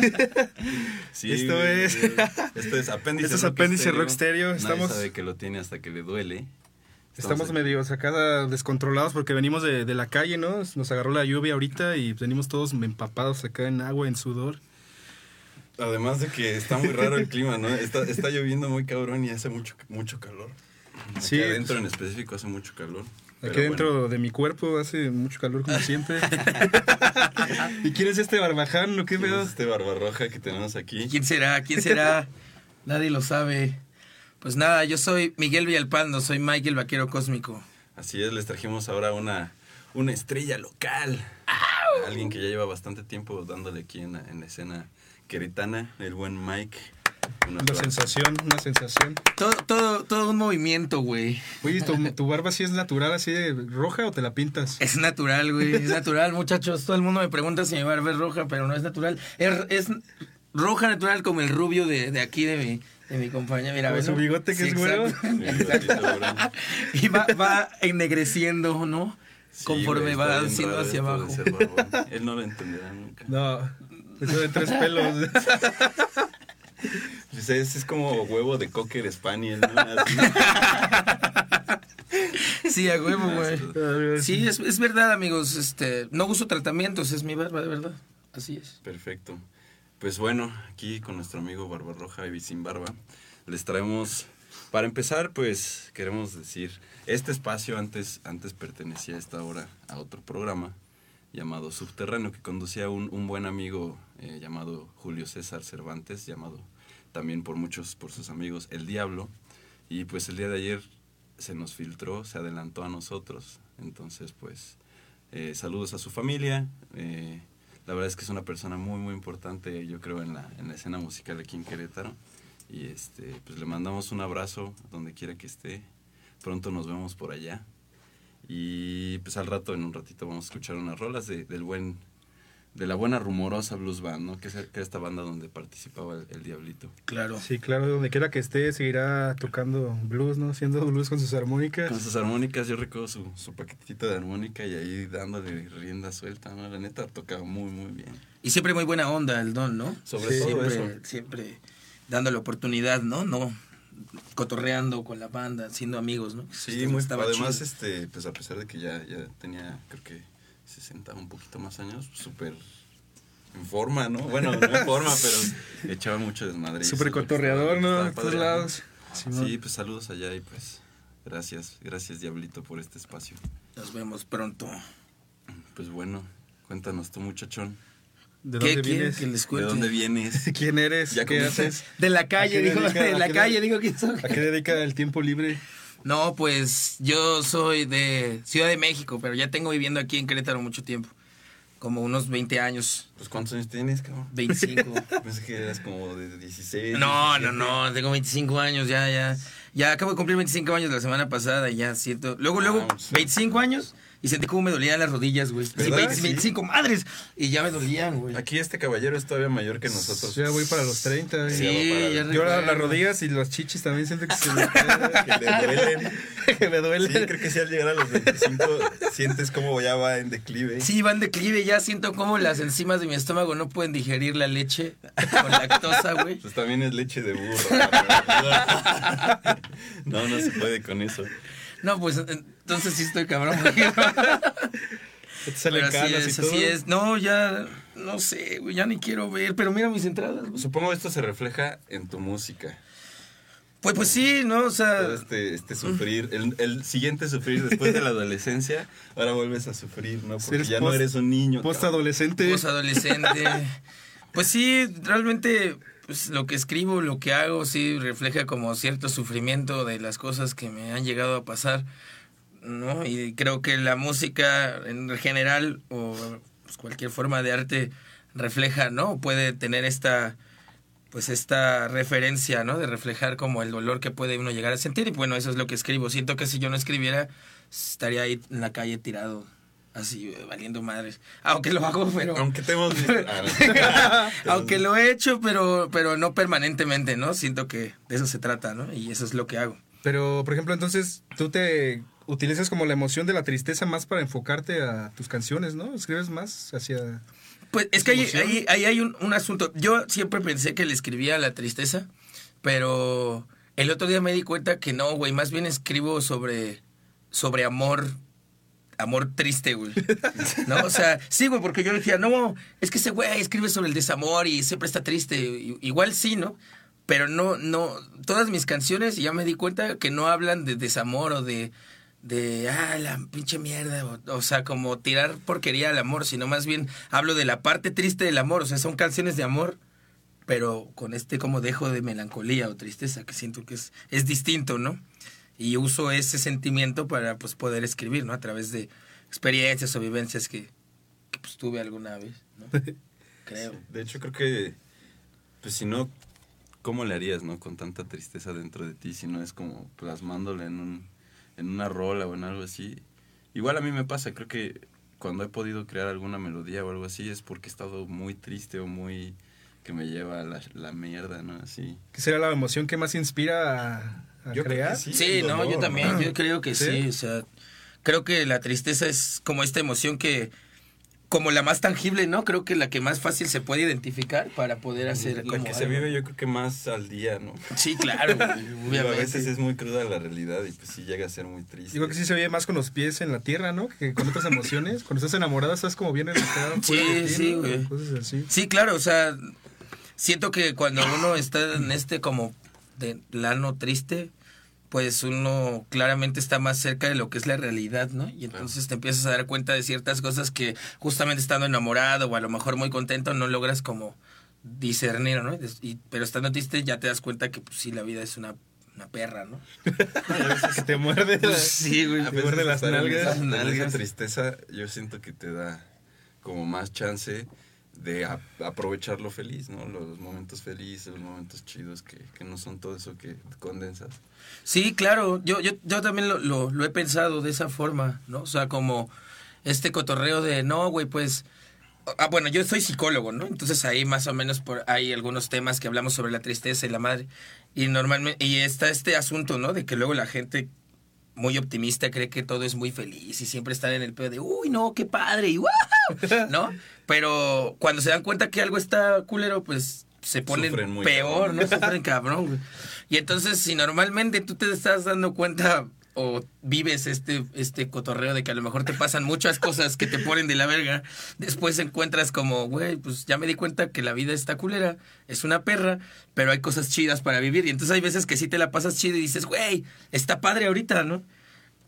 Sí, Esto güey, es- güey. Esto es apéndice Esto es rock apéndice rock. Nadie Estamos- sabe que lo tiene hasta que le duele. Estamos medio acá descontrolados porque venimos de, de la calle, ¿no? Nos agarró la lluvia ahorita y venimos todos empapados acá en agua, en sudor. Además de que está muy raro el clima, ¿no? Está, está lloviendo muy cabrón y hace mucho, mucho calor. Aquí Sí. adentro en específico hace mucho calor. Aquí dentro bueno, de mi cuerpo hace mucho calor como siempre. ¿Y quién es este barbaján? ¿No qué ¿quién es este barbarroja que tenemos aquí? ¿Quién será? ¿Quién será? Nadie lo sabe. Pues nada, yo soy Miguel Villalpando, soy Michael Vaquero Cósmico. Así es, les trajimos ahora una, una estrella local. Alguien que ya lleva bastante tiempo dándole aquí en la, en la escena queretana, el buen Mike. Un Una aplauso. sensación, una sensación. Todo, todo, todo un movimiento, güey. Oye, ¿tu, tu barba sí es natural, así de roja o te la pintas? Es natural, güey. Es natural, muchachos. Todo el mundo me pregunta si mi barba es roja, pero no es natural. Es, es roja natural como el rubio de, de aquí de mi, de mi compañera. Mira, ¿ves, su bigote que es güero. Sí, gordito, cabrón. Y va, va ennegreciendo, ¿no? Sí, Conforme güey, va haciendo hacia abajo. Él no lo entenderá nunca. No, eso de tres pelos. Pues ese es como huevo de cocker spaniel, ¿no? Así. Sí, a huevo, güey. Sí, es, es verdad, amigos. Este, no uso tratamientos, es mi barba, de verdad. Así es. Perfecto. Pues bueno, aquí con nuestro amigo Barbarroja y Sin Barba, les traemos, para empezar, pues queremos decir, este espacio antes, antes pertenecía a esta hora a otro programa llamado Subterráneo, que conducía un, un buen amigo eh, llamado Julio César Cervantes, llamado también por muchos, por sus amigos, El Diablo. Y pues el día de ayer se nos filtró, se adelantó a nosotros. Entonces, pues, eh, saludos a su familia. eh, la verdad es que es una persona muy, muy importante, yo creo, en la, en la escena musical aquí en Querétaro. Y este, pues le mandamos un abrazo donde quiera que esté. Pronto nos vemos por allá. Y pues al rato, en un ratito, vamos a escuchar unas rolas de, del buen, de la buena rumorosa blues band, ¿no? Que es, que es esta banda donde participaba el, el Diablito. Claro. Sí, claro, donde quiera que esté, seguirá tocando blues, ¿no? Haciendo blues con sus armónicas. Con sus armónicas, yo recuerdo su, su paquetito de armónica y ahí dándole rienda suelta, ¿no? La neta tocaba muy, muy bien. Y siempre muy buena onda el don, ¿no? Sobre Sí, todo siempre, eso. siempre dándole oportunidad, ¿no? No cotorreando con la banda, siendo amigos, ¿no? Sí, Esto muy estaba Además, chido. este, pues a pesar de que ya, ya tenía, creo que 60, un poquito más años, súper en forma, ¿no? Bueno, no en forma, pero echaba mucho desmadre. Súper cotorreador, ¿no? De todos lados. Sí, pues saludos allá y pues gracias, gracias Diablito por este espacio. Nos vemos pronto. Pues bueno, cuéntanos tú muchachón, ¿De ¿Qué dónde quieren vienes? que les ¿de dónde vienes? ¿Quién eres? ¿Ya ¿Qué comiste? haces? De la ¿A calle, qué dijo, de la qué calle, soy. ¿A qué dedica el tiempo libre? No, pues yo soy de Ciudad de México, pero ya tengo viviendo aquí en Querétaro mucho tiempo. Como unos 20 años, Pues ¿cuántos años tienes, cabrón? 25. Pensé que eras como de 16. No, no, 17. no, tengo 25 años, ya, ya. Ya acabo de cumplir 25 años la semana pasada y ya siento. Luego, luego, Ah, sí. 25 años y sentí como me dolían las rodillas, güey. Así, ¿Verdad? 20, Sí. 25 madres y ya me dolían, güey. Aquí este caballero es todavía mayor que nosotros. Ya voy para los 30. Sí, y- ya Yo las rodillas y los chichis también siento que se me, que le duelen. que me duelen. Sí, creo que si al llegar a los 25 sientes como ya va en declive. Sí, van declive, ya siento como las enzimas de mi estómago no pueden digerir la leche con lactosa, güey. Pues también es leche de burro. No, no se puede con eso. No, pues entonces sí estoy cabrón. así es, y todo. así es. No, ya, no sé, güey, ya ni quiero ver, pero mira mis entradas, güey. Supongo esto se refleja en tu música. Pues, pues sí, ¿no? O sea, este, este sufrir, el, el siguiente sufrir después de la adolescencia, ahora vuelves a sufrir, ¿no? Porque ya no eres un niño. Post cabrón. adolescente. Pues adolescente. Pues sí, realmente pues, lo que escribo, lo que hago, sí refleja como cierto sufrimiento de las cosas que me han llegado a pasar, ¿no? Y creo que la música en general o pues, cualquier forma de arte refleja, ¿no? Puede tener esta pues esta referencia, ¿no? De reflejar como el dolor que puede uno llegar a sentir y bueno, eso es lo que escribo. Siento que si yo no escribiera estaría ahí en la calle tirado así valiendo madres. Aunque lo hago, pero Aunque te hemos visto. Ah, aunque lo he hecho, pero, pero no permanentemente, ¿no? Siento que de eso se trata, ¿no? Y eso es lo que hago. Pero, por ejemplo, entonces, ¿tú te utilizas como la emoción de la tristeza más para enfocarte a tus canciones, ¿no? Escribes más hacia... Pues es que ahí, ahí, ahí hay un, un asunto. Yo siempre pensé que le escribía a la tristeza, pero el otro día me di cuenta que no, güey. Más bien escribo sobre, sobre amor, amor triste, güey. ¿No? O sea, sí, güey, porque yo decía, no, es que ese güey escribe sobre el desamor y siempre está triste. Igual sí, ¿no? Pero no, no, todas mis canciones, ya me di cuenta que no hablan de desamor o de, de, ah, la pinche mierda, o, o sea, como tirar porquería al amor, sino más bien hablo de la parte triste del amor, o sea, son canciones de amor, pero con este como dejo de melancolía o tristeza, que siento que es, es distinto, ¿no? Y uso ese sentimiento para, pues, poder escribir, ¿no? A través de experiencias o vivencias que, que pues, tuve alguna vez, ¿no? Creo. De hecho, creo que, pues si no, ¿cómo le harías, no? Con tanta tristeza dentro de ti, si no es como plasmándole en, un, en una rola o en algo así. Igual a mí me pasa, creo que cuando he podido crear alguna melodía o algo así es porque he estado muy triste o muy que me lleva a la, la mierda, ¿no? Así. ¿Qué será la emoción que más inspira a, a Yo creo que crear? sí. Sí, el no, yo también, ¿no? yo creo que sí. ¿Sí? o sea, creo que la tristeza es como esta emoción que, como la más tangible, ¿no? Creo que la que más fácil se puede identificar para poder hacer La como que se vive yo creo que más al día, ¿no? Sí, claro, obviamente. a veces es muy cruda la realidad y pues sí llega a ser muy triste. Digo que sí se ve más con los pies en la tierra, ¿no? Que con otras emociones. Cuando estás enamorada estás como bien enamorada. Sí, de sí, güey. Cosas así. Sí, claro, o sea, siento que cuando uno está en este como de plano triste, pues uno claramente está más cerca de lo que es la realidad, ¿no? Y entonces te empiezas a dar cuenta de ciertas cosas que justamente estando enamorado o a lo mejor muy contento no logras como discernir, ¿no? Y- pero estando triste ya te das cuenta que pues sí, la vida es una, una perra, ¿no? Que te muerde. la- Pues sí, güey. A Te muerde las nalgas. Nalgas. esa tristeza yo siento que te da como más chance de a- aprovechar lo feliz, ¿no? Los momentos felices, los momentos chidos que, que no son todo eso que condensas. Sí, claro, yo, yo, yo también lo, lo, he pensado de esa forma, ¿no? O sea, como este cotorreo de, no, güey, pues... Ah, bueno, yo soy psicólogo, ¿no? Entonces ahí más o menos por, hay algunos temas que hablamos sobre la tristeza y la madre. Y normalmente, y está este asunto, ¿no? De que luego la gente muy optimista cree que todo es muy feliz y siempre están en el pedo de, uy, no, qué padre, y wow, ¿no? Pero cuando se dan cuenta que algo está culero, pues se ponen peor, cabrón. ¿no? Sufren cabrón, güey. Y entonces, si normalmente tú te estás dando cuenta o vives este, este cotorreo de que a lo mejor te pasan muchas cosas que te ponen de la verga, después encuentras como, güey, pues ya me di cuenta que la vida está culera, es una perra, pero hay cosas chidas para vivir. Y entonces hay veces que sí te la pasas chido y dices, güey, está padre ahorita, ¿no?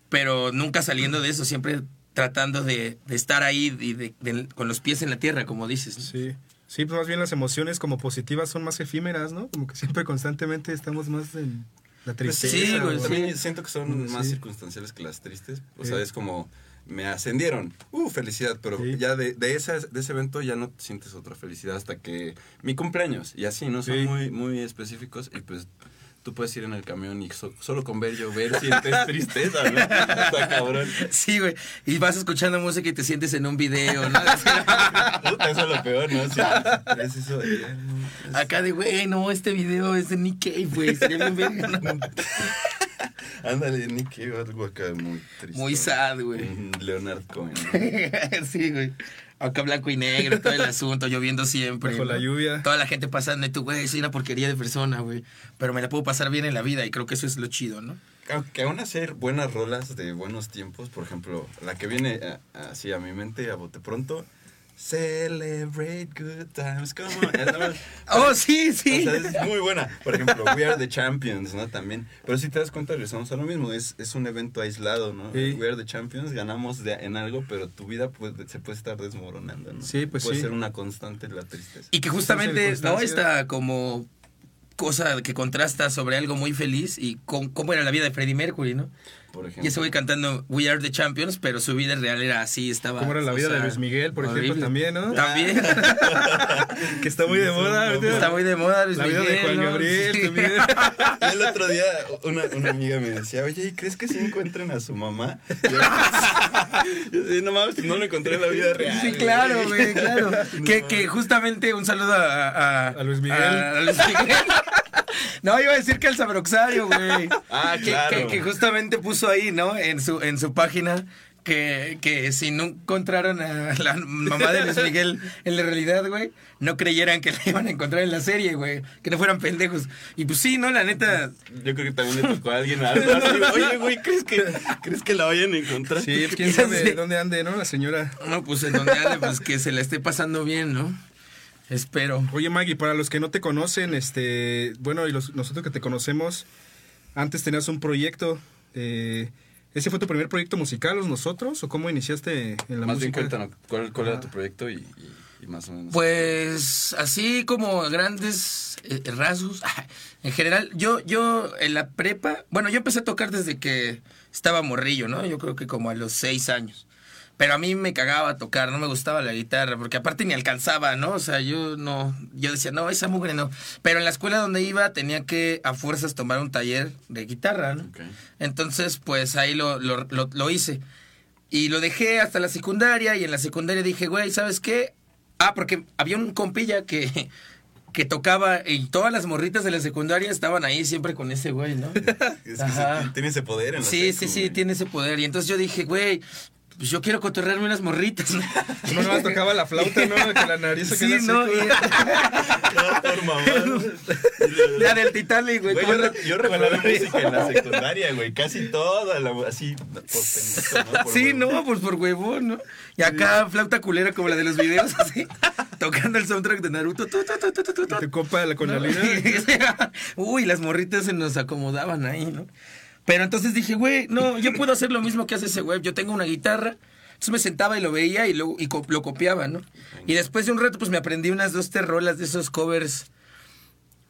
Pero nunca saliendo de eso, siempre tratando de, de estar ahí y de, de- con los pies en la tierra, como dices. ¿no? Sí. Sí, pues más bien las emociones como positivas son más efímeras, ¿no? Como que siempre constantemente estamos más en la Pues tristeza. sí, güey, o- También sí. siento que son Sí. más circunstanciales que las tristes. O Sí. sea, es como me ascendieron. Uh, felicidad. Pero Sí. ya de, de, esa, de ese evento ya no sientes otra felicidad hasta que mi cumpleaños. Y así, ¿no? Son Sí. muy, muy específicos. Y pues tú puedes ir en el camión y so- solo con ver llover sientes tristeza, ¿no? Está cabrón. Sí, güey. Y vas escuchando música y te sientes en un video, ¿no? Puta, eso es lo peor, ¿no? Sí, es eso de, Acá de, güey, no, este video es de Nick Cave, güey. Sería bien verga, ¿no? Ándale, Nicky, algo acá muy triste. Muy sad, güey. Leonard Cohen. ¿no? sí, güey. Acá blanco y negro, todo el asunto, lloviendo siempre. Bajo la ¿no? lluvia. Toda la gente pasando y tú, güey, soy una porquería de persona, güey. Pero me la puedo pasar bien en la vida y creo que eso es lo chido, ¿no? Aunque aún hacer buenas rolas de buenos tiempos, por ejemplo, la que viene eh, así a mi mente a bote pronto, Celebrate good times, come on. Oh, sí, sí. O sea, es muy buena. Por ejemplo, We Are the Champions, ¿no? También. Pero si te das cuenta, regresamos a lo mismo. Es, es un evento aislado, ¿no? Sí. We Are the Champions, ganamos de- en algo, pero tu vida puede- se puede estar desmoronando, ¿no? Sí, pues puede sí. ser una constante la tristeza. Y que justamente, ¿no? Esta como cosa que contrasta sobre algo muy feliz y con, cómo era la vida de Freddie Mercury, ¿no? Por ejemplo. Y ese güey cantando We Are the Champions, pero su vida real era así, estaba. ¿Cómo era la o vida de sea, Luis Miguel, por ejemplo, horrible. también, no? También. que está muy de moda. ahorita. Está muy de moda Luis La vida Miguel. de Juan ¿no? Gabriel Sí. también. Y el otro día una, una amiga me decía, oye, ¿y crees que sí encuentren a su mamá? Yo, yo decía, no mames, no lo encontré en la vida real. Sí, claro, güey, claro. que, que justamente un saludo a, a, A Luis Miguel. A, a Luis Miguel. No, iba a decir que el Sabroxario, güey. Ah, Que- claro. Que, que justamente puso ahí, ¿no? En su, en su página que, que si no encontraron a la mamá de Luis Miguel en la realidad, güey, no creyeran que la iban a encontrar en la serie, güey. Que no fueran pendejos. Y pues sí, ¿no? La neta. Yo creo que también le tocó a alguien algo así. Oye, güey, ¿crees que, ¿crees que la vayan a encontrar? Sí, pues, quién sabe dónde ande, ¿no? La señora. No, pues en donde ande, pues que se la esté pasando bien, ¿no? Espero. Oye, Maggie, para los que no te conocen, este, bueno, y los- nosotros que te conocemos, antes tenías un proyecto. eh, ¿Ese fue tu primer proyecto musical, los nosotros? ¿O cómo iniciaste en la Más bien música? cuéntanos, ¿cuál, cuál era tu proyecto y, y- y más o menos? Pues así como grandes eh, rasgos. En general, yo, yo en la prepa, bueno, yo empecé a tocar desde que estaba morrillo, ¿no? Yo creo que como a los seis años. Pero a mí me cagaba tocar, no me gustaba la guitarra, porque aparte ni alcanzaba, ¿no? O sea, yo no, yo decía, no, esa mugre no. Pero en la escuela donde iba tenía que a fuerzas tomar un taller de guitarra, ¿no? Entonces, pues ahí lo, lo, lo, lo hice. Y lo dejé hasta la secundaria y en la secundaria dije, güey, ¿sabes qué? Ah, porque había un compilla que, que tocaba y todas las morritas de la secundaria estaban ahí siempre con ese güey, ¿no? Es que Ajá. se- tiene ese poder en la Sí, secu, sí, sí, güey. tiene ese poder. Y entonces yo dije, güey, pues yo quiero cotorrearme unas morritas. ¿no? Uno nomás tocaba la flauta, ¿no? Que la nariz se Sí, ¿no? por mamá. Y la del Titanic, güey. Güey, yo, la- re- yo recuerdo música en la secundaria, güey. Casi toda la así. Por pendejo, ¿no? Por Sí, no, pues por huevón, ¿no? Y acá flauta culera como la de los videos, así, tocando el soundtrack de Naruto. tu, tu, tu, tu, compa con la lira. Uy, las morritas se nos acomodaban ahí, ¿no? Pero entonces dije, güey, no, yo puedo hacer lo mismo que hace ese güey. Yo tengo una guitarra. Entonces me sentaba y lo veía y, luego, y co- lo copiaba, ¿no? Y después de un rato, pues me aprendí unas dos tres rolas de esos covers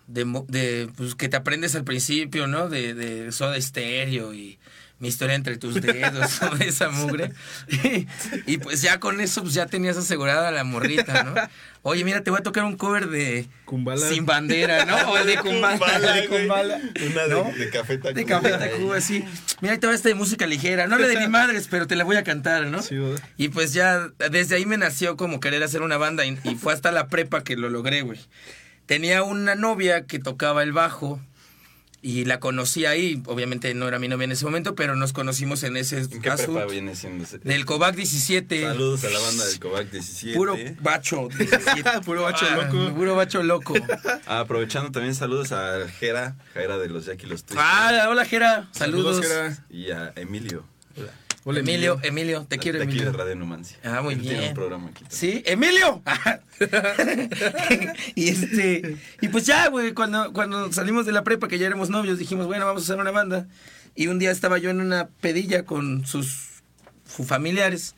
de, de pues, que te aprendes al principio, ¿no? De, de Soda Stereo y Mi historia entre tus dedos, esa mugre. Y, y pues ya con eso, pues ya tenías asegurada la morrita, ¿no? Oye, mira, te voy a tocar un cover de Kumbala. Sin Bandera, ¿no? O de Kumbala. Kumbala, de. Kumbala. Una de, ¿no? de Café Tacuba. De Café Tacuba, sí. Mira, ahí te va esta de música ligera. No le de ni madres, pero te la voy a cantar, ¿no? Sí, ¿verdad? Y pues ya, desde ahí me nació como querer hacer una banda y, y fue hasta la prepa que lo logré, güey. Tenía una novia que tocaba el bajo y la conocí ahí. Obviamente no era mi novia en ese momento, pero nos conocimos en ese ¿En qué prepa viene siendo ese? Del Covac 17. Saludos a la banda del Covac 17. Puro bacho. 17. Puro bacho Ah, loco. Puro bacho loco. Ah, aprovechando también saludos a Jera, Jera de los Jackie los Twisters. Ah, hola Jera. Saludos. Jera. Y a Emilio. Hola. Hola, Emilio, Emilio, te quiero de aquí de Emilio. Radio Numancia. Ah, muy Él bien. Tiene un programa aquí. también. Sí, Emilio. y este, y pues ya, güey, cuando, cuando salimos de la prepa, que ya éramos novios, dijimos, bueno, vamos a hacer una banda. Y un día estaba yo en una pedilla con sus fu- familiares.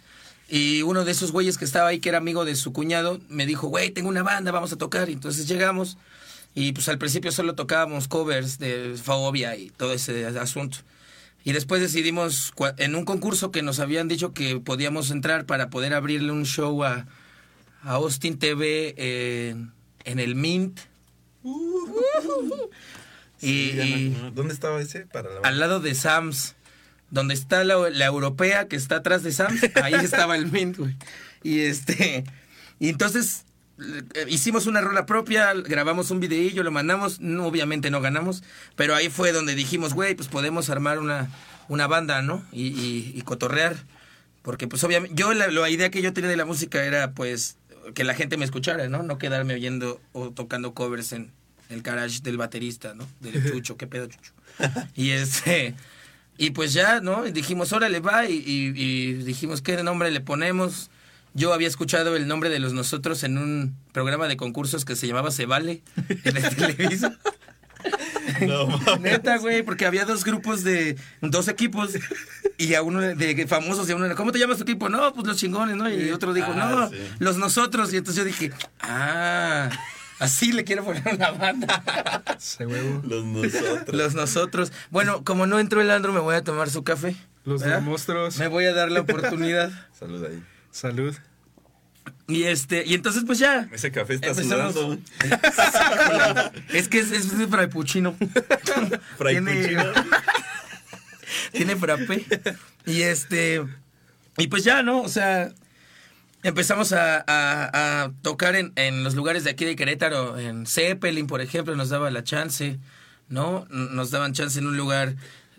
Y uno de esos güeyes que estaba ahí, que era amigo de su cuñado, me dijo, güey, tengo una banda, vamos a tocar. Y entonces llegamos. Y pues al principio solo tocábamos covers de Fobia y todo ese asunto. Y después decidimos, en un concurso que nos habían dicho que podíamos entrar para poder abrirle un show a, a Austin TV en, en el Mint. ya y no. ¿Dónde estaba ese? Para la al lado de Sam's, donde está la, la europea que está atrás de Sam's, ahí estaba el Mint, güey. Y este, y entonces hicimos una rola propia, grabamos un videillo, lo mandamos, no, obviamente no ganamos, pero ahí fue donde dijimos, güey, pues podemos armar una, una banda, ¿no? Y, y- y cotorrear. Porque pues obviamente, yo la, la idea que yo tenía de la música era pues que la gente me escuchara, ¿no? No quedarme oyendo o tocando covers en el garage del baterista, ¿no? Del Chucho, qué pedo Chucho. Y este, y pues ya, ¿no? Dijimos, órale, va, y, y- y dijimos, ¿qué nombre le ponemos? Yo había escuchado el nombre de los nosotros en un programa de concursos que se llamaba Se Vale, en el Televisa. No, mames. Neta, güey, porque había dos grupos de dos equipos y a uno de, de famosos y a uno era, ¿cómo te llamas tu equipo? No, pues los chingones, ¿no? Y otro dijo, Ah, no, sí. los nosotros. Y entonces yo dije, ah, así le quiero poner una banda. Ese huevo. Los nosotros. los nosotros. Bueno, como no entró el Andro, me voy a tomar su café. Los monstruos. Me voy a dar la oportunidad. Salud ahí. Salud. Y este, y entonces pues ya. Ese café está Empezamos. sudando. Es que es, es de fraipuchino. Fraipuchino. tiene frappé. Y este. Y pues ya, ¿no? O sea. empezamos a, a- a tocar en, en los lugares de aquí de Querétaro, en Zeppelin, por ejemplo, nos daba la chance, ¿no? Nos daban chance en un lugar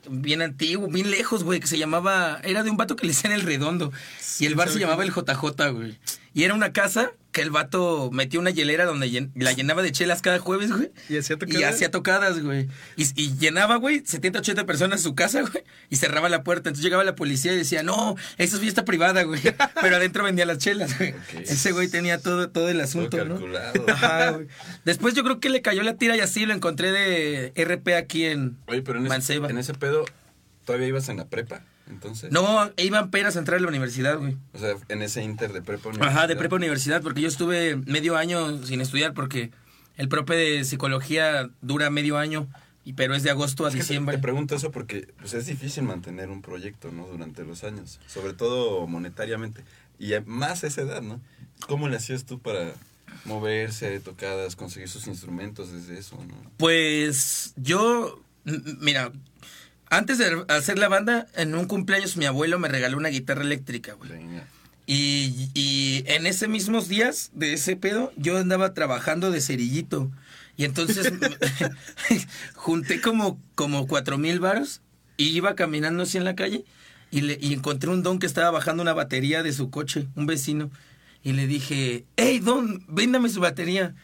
bien antiguo, bien lejos, güey, que se llamaba, era de un vato que le decían el redondo, y el bar se llamaba el JJ, güey. Y era una casa que el vato metió una hielera donde llen- la llenaba de chelas cada jueves, güey. ¿Y hacía Y tocadas? hacía tocadas, güey. Y, y llenaba, güey, 70, 80 personas su casa, güey. Y cerraba la puerta. Entonces llegaba la policía y decía, no, esa es fiesta privada, güey. Pero adentro vendía las chelas, güey. Ese güey tenía todo, todo el Todo asunto, ¿no? calculado. Ajá, güey. Después yo creo que le cayó la tira y así lo encontré de RP aquí en Oye, pero en ese, Manceba. en ese pedo, ¿todavía ibas en la prepa? Entonces. No, iban apenas a entrar a la universidad, güey. O sea, en ese inter de prepa Ajá, de universidad. prepa universidad, porque yo estuve medio año sin estudiar porque el prope de psicología dura medio año, y pero es de agosto a Es que te- diciembre. Te, pregunto eso porque pues, es difícil mantener un proyecto, ¿no? Durante los años, sobre todo monetariamente. Y más a esa edad, ¿no? ¿Cómo le hacías tú para moverse, tocadas, conseguir sus instrumentos desde eso, ¿no? Pues yo, mira, antes de hacer la banda, en un cumpleaños mi abuelo me regaló una guitarra eléctrica, güey. Y, y en ese mismos días de ese pedo, yo andaba trabajando de cerillito. Y entonces junté como, como cuatro mil varos y iba caminando así en la calle y, le, y encontré un don que estaba bajando una batería de su coche, un vecino. Y le dije, hey, don, véndame su batería.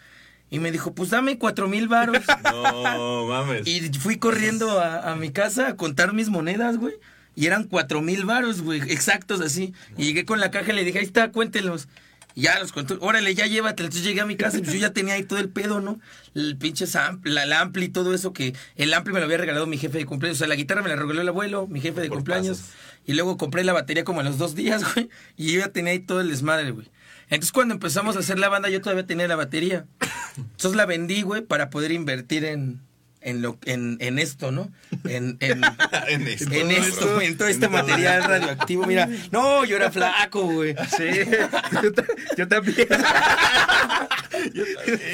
Y me dijo, pues dame cuatro mil varos. No, mames. Y fui corriendo a, a mi casa a contar mis monedas, güey. Y eran cuatro mil varos, güey, exactos así. Y llegué con la caja y le dije, ahí está, cuéntelos. Y ya los contó, órale, ya llévatelo. Entonces llegué a mi casa y pues yo ya tenía ahí todo el pedo, ¿no? El pinche sam- la, el ampli y todo eso que el ampli me lo había regalado mi jefe de cumpleaños. O sea, la guitarra me la regaló el abuelo, mi jefe de Por cumpleaños. pasos. Y luego compré la batería como a los dos días, güey. Y yo ya tenía ahí todo el desmadre, güey. Entonces cuando empezamos a hacer la banda yo todavía tenía la batería. Entonces la vendí, güey, para poder invertir en, en, lo, en, en esto, ¿no? En, en, en esto. en esto, bro. en todo este En material radioactivo. Mira, no, yo era flaco, güey. Sí, yo, ta- yo también.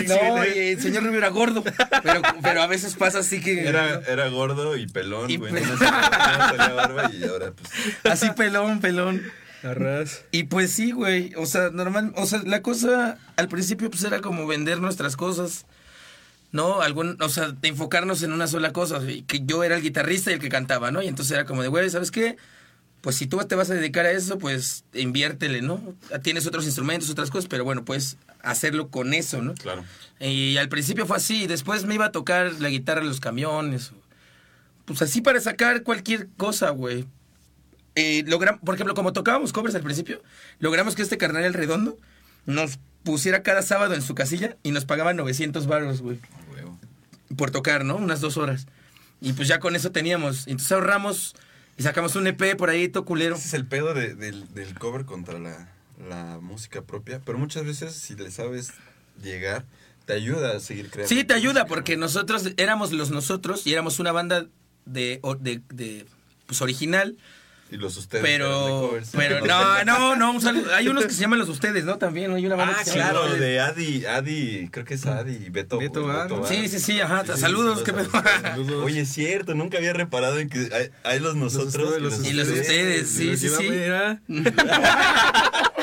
No, y el señor Rubio era gordo. Pero, pero a veces pasa así que. Era, era gordo y pelón, Y güey. pe- No salía barba y ahora pues... Así pelón, pelón. Arras. Y pues sí, güey. O sea, normal. O sea, la cosa al principio pues era como vender nuestras cosas. ¿No? Algún, o sea, de enfocarnos en una sola cosa. y que yo era el guitarrista y el que cantaba, ¿no? Y entonces era como de, güey, ¿sabes qué? Pues si tú te vas a dedicar a eso, pues inviértele, ¿no? Tienes otros instrumentos, otras cosas, pero bueno, puedes hacerlo con eso, ¿no? Claro. Y al principio fue así, y después me iba a tocar la guitarra en los camiones. Pues así para sacar cualquier cosa, güey. Eh, logram- por ejemplo, como tocábamos covers al principio, logramos que este carnal el redondo nos pusiera cada sábado en su casilla y nos pagaban 900 baros, güey, por tocar, ¿no? Unas dos horas. Y pues ya con eso teníamos. Entonces ahorramos y sacamos un EP por ahí, todo culero. Ese es el pedo de- del, del cover contra la, la música propia. Pero muchas veces, si le sabes llegar, te ayuda a seguir creando. Sí, te ayuda porque ¿no? nosotros éramos los nosotros y éramos una banda de, de, de, pues original, Y los ustedes. pero covers. pero no, no, no, un saludo. hay unos que se llaman los ustedes, ¿no? También hay una banda Ah, que se llama Ustedes. de Adi, Adi, creo que es Adi y Beto. Beto Bar, ¿no? Bar. Sí, sí, sí, ajá, Sí, saludos, sí, qué saludos ustedes. Saludos. Oye, es cierto, nunca había reparado en que hay, hay los nosotros ustedes, los Y los ustedes, sí, sí, sí.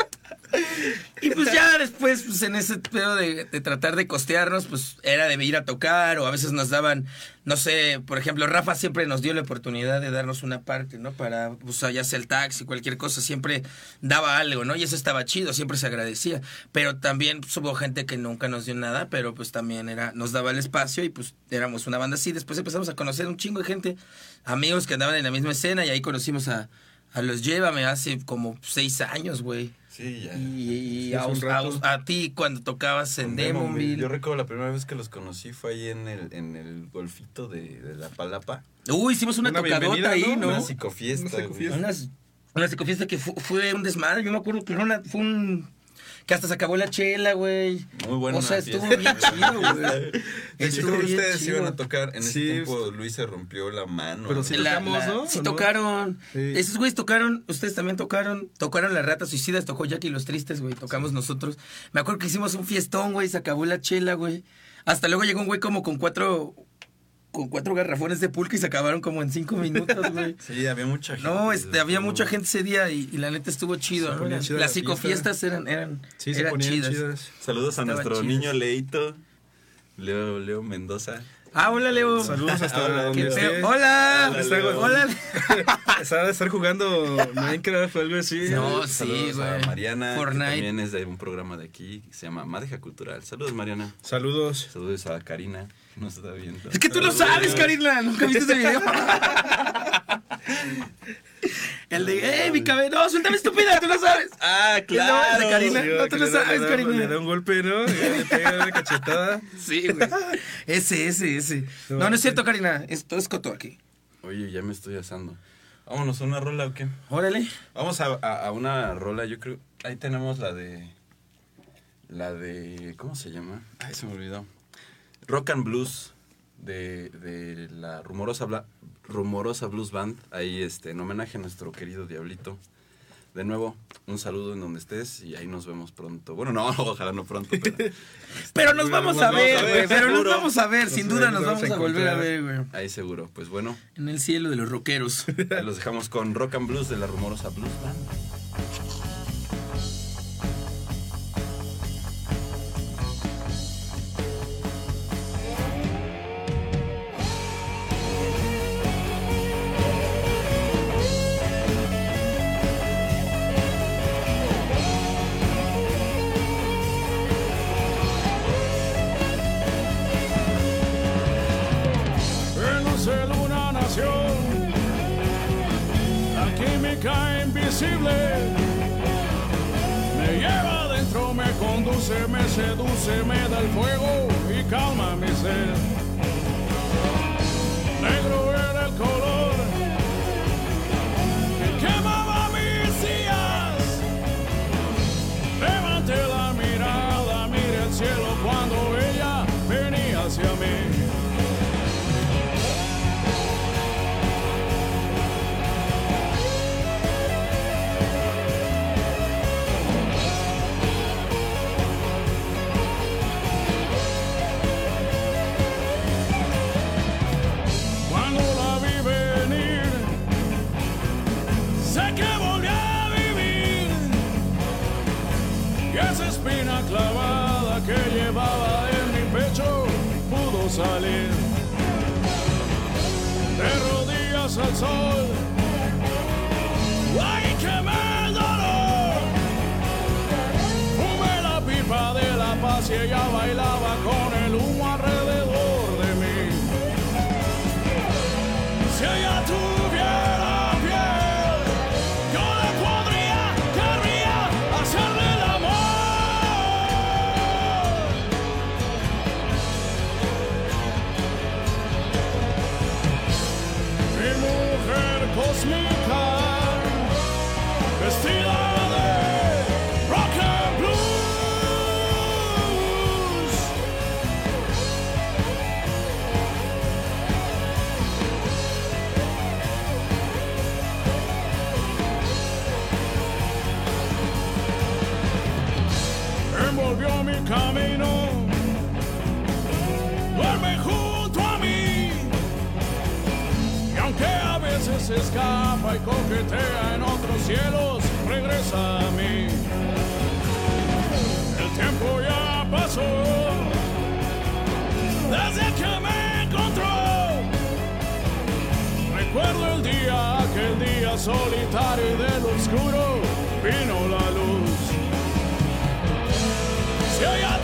Y pues ya después, pues en ese pedo de, de tratar de costearnos, pues era de ir a tocar o a veces nos daban, no sé, por ejemplo, Rafa siempre nos dio la oportunidad de darnos una parte, ¿no? Para, pues ya sea el taxi, cualquier cosa, siempre daba algo, ¿no? Y eso estaba chido, siempre se agradecía. Pero también pues, hubo gente que nunca nos dio nada, pero pues también era, nos daba el espacio y pues éramos una banda así. Después empezamos a conocer un chingo de gente, amigos que andaban en la misma escena y ahí conocimos a, a los Llévame hace como seis años, güey. Sí, ya. Y, y a, a a ti cuando tocabas en Demonville. Yo recuerdo la primera vez que los conocí fue ahí en el, en el golfito de, de la Palapa. Uy, hicimos una, Una tocadota ahí, ¿no? ¿no? Una psicofiesta. Una psicofiesta. Unas, una psicofiesta que fu- fue un desmadre. Yo me acuerdo que fue un. Que hasta se acabó la chela, güey. Muy buena O sea, fiesta. estuvo bien chido, güey. Estuvo bien ustedes chido. iban a tocar. En ese tiempo Luis se rompió la mano. Pero La- tocamos, la- ¿no? Sí tocaron. Sí. Esos güeyes tocaron, ustedes también tocaron. Tocaron Las Ratas Suicidas, tocó Jackie y los Tristes, güey. Tocamos nosotros. Me acuerdo que hicimos un fiestón, güey. Se acabó la chela, güey. Hasta luego llegó un güey como con cuatro con cuatro garrafones de pulque y se acabaron como en cinco minutos, güey. Sí, había mucha gente. No, este, había Estuvo- mucha gente ese día y, y la neta estuvo chido. Las, la fiesta. psicofiestas eran, eran, Sí, se eran chidas. chidas. Saludos a nuestro chidas. niño Leito, Leo, Leo Mendoza. Ah, hola, Leo. Saludos hasta Hola, donde esté. Hola. Hola, Leo. Hola. Estaba de estar jugando Minecraft o algo así. No, sí, Saludos a güey. Mariana, Fortnite. que también es de un programa de aquí que se llama Madeja Cultural. Saludos, Mariana. Saludos. Saludos a Karina, nos está viendo. Es que tú lo sabes, Karina. Nunca viste ese video. El de, ¡eh, mi cabello! No, suéltame estúpida, tú lo sabes. Ah, claro. de Karina. No que lo sabes, da- Karina. Le da un golpe, ¿no? Le pega una cachetada. Sí, güey. Ese, ese, ese. No, no es cierto, Karina. Esto es coto aquí. Oye, ya me estoy asando. Vámonos a una rola o qué? Órale. Vamos a, a- a una rola, yo creo. Ahí tenemos la de. La de. ¿Cómo se llama? Ay, se me olvidó. Rock and Blues de, de la rumorosa, Bla- rumorosa Blues Band. Ahí este, en homenaje a nuestro querido Diablito. De nuevo, un saludo en donde estés y ahí nos vemos pronto. Bueno, no, ojalá no pronto, pero Pero nos vamos a ver, güey. Pero nos vamos a ver. Sin duda nos vamos a volver a ver, güey. ahí seguro. Pues bueno, En el cielo de los rockeros. ahí los dejamos con Rock and Blues de la rumorosa Blues Band. Invisible me lleva adentro, me conduce, me seduce, me da el fuego y calma mi ser. Rodillas al sol, envolvió mi camino. Duerme junto a mí. Y aunque a veces escapa y coquetea en otros cielos, regresa a mí. El tiempo ya pasó. Desde que me encontró. Recuerdo el día, aquel día solitario y del oscuro, vino la Ilya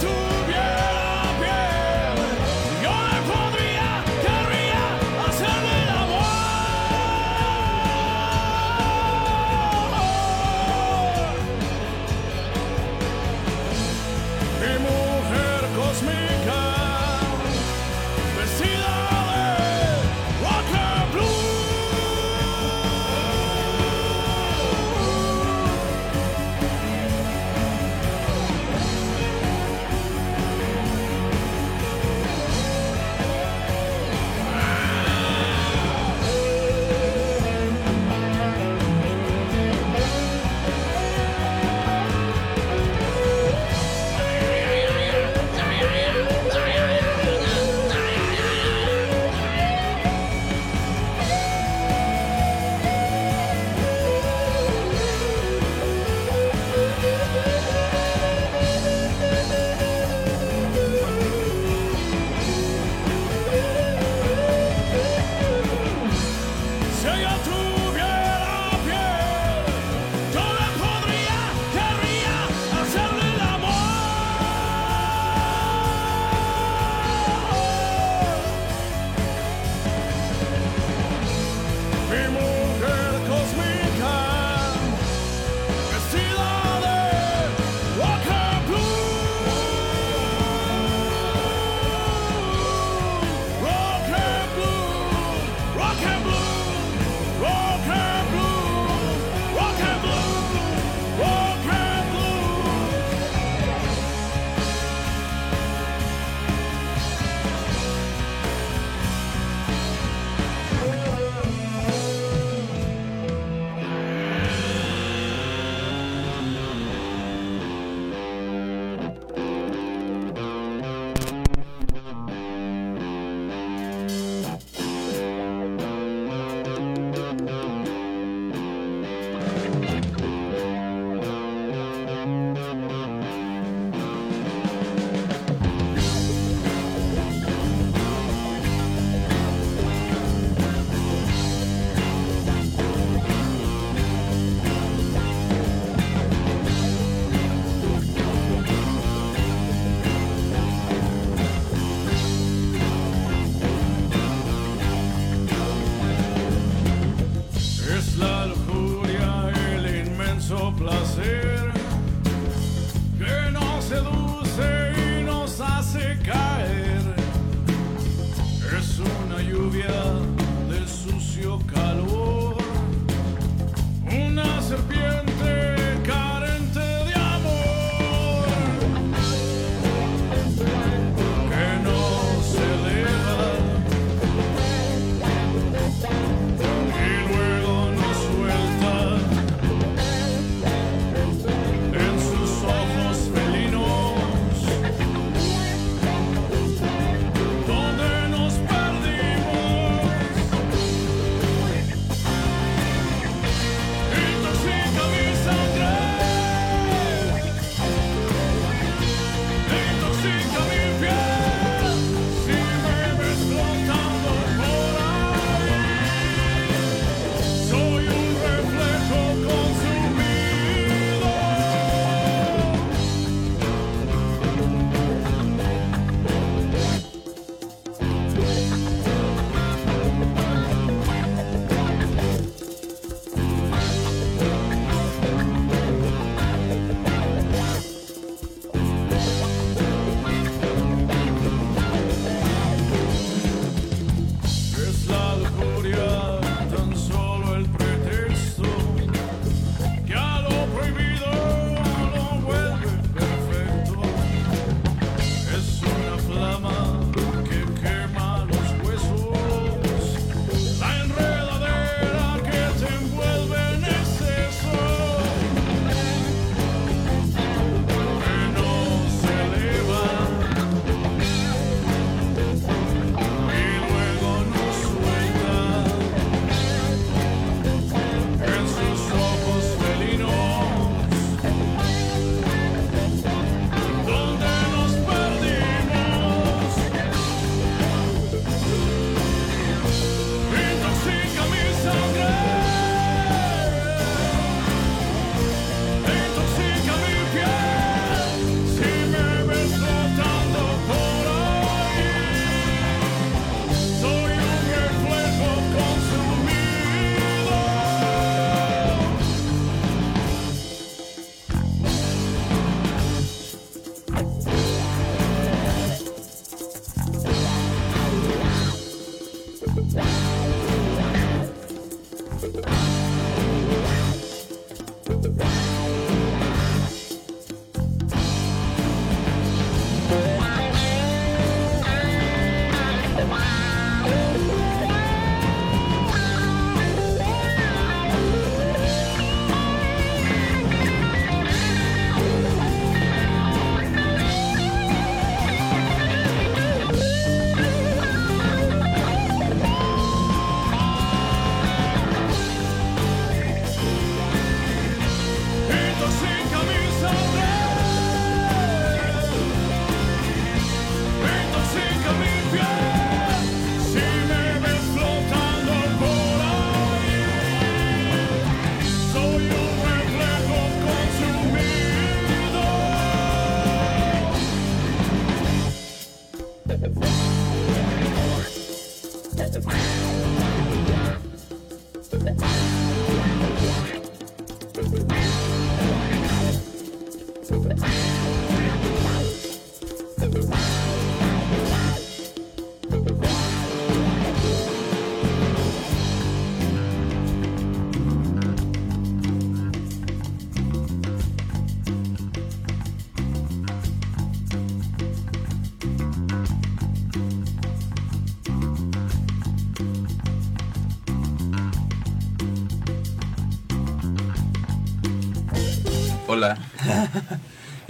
Bye.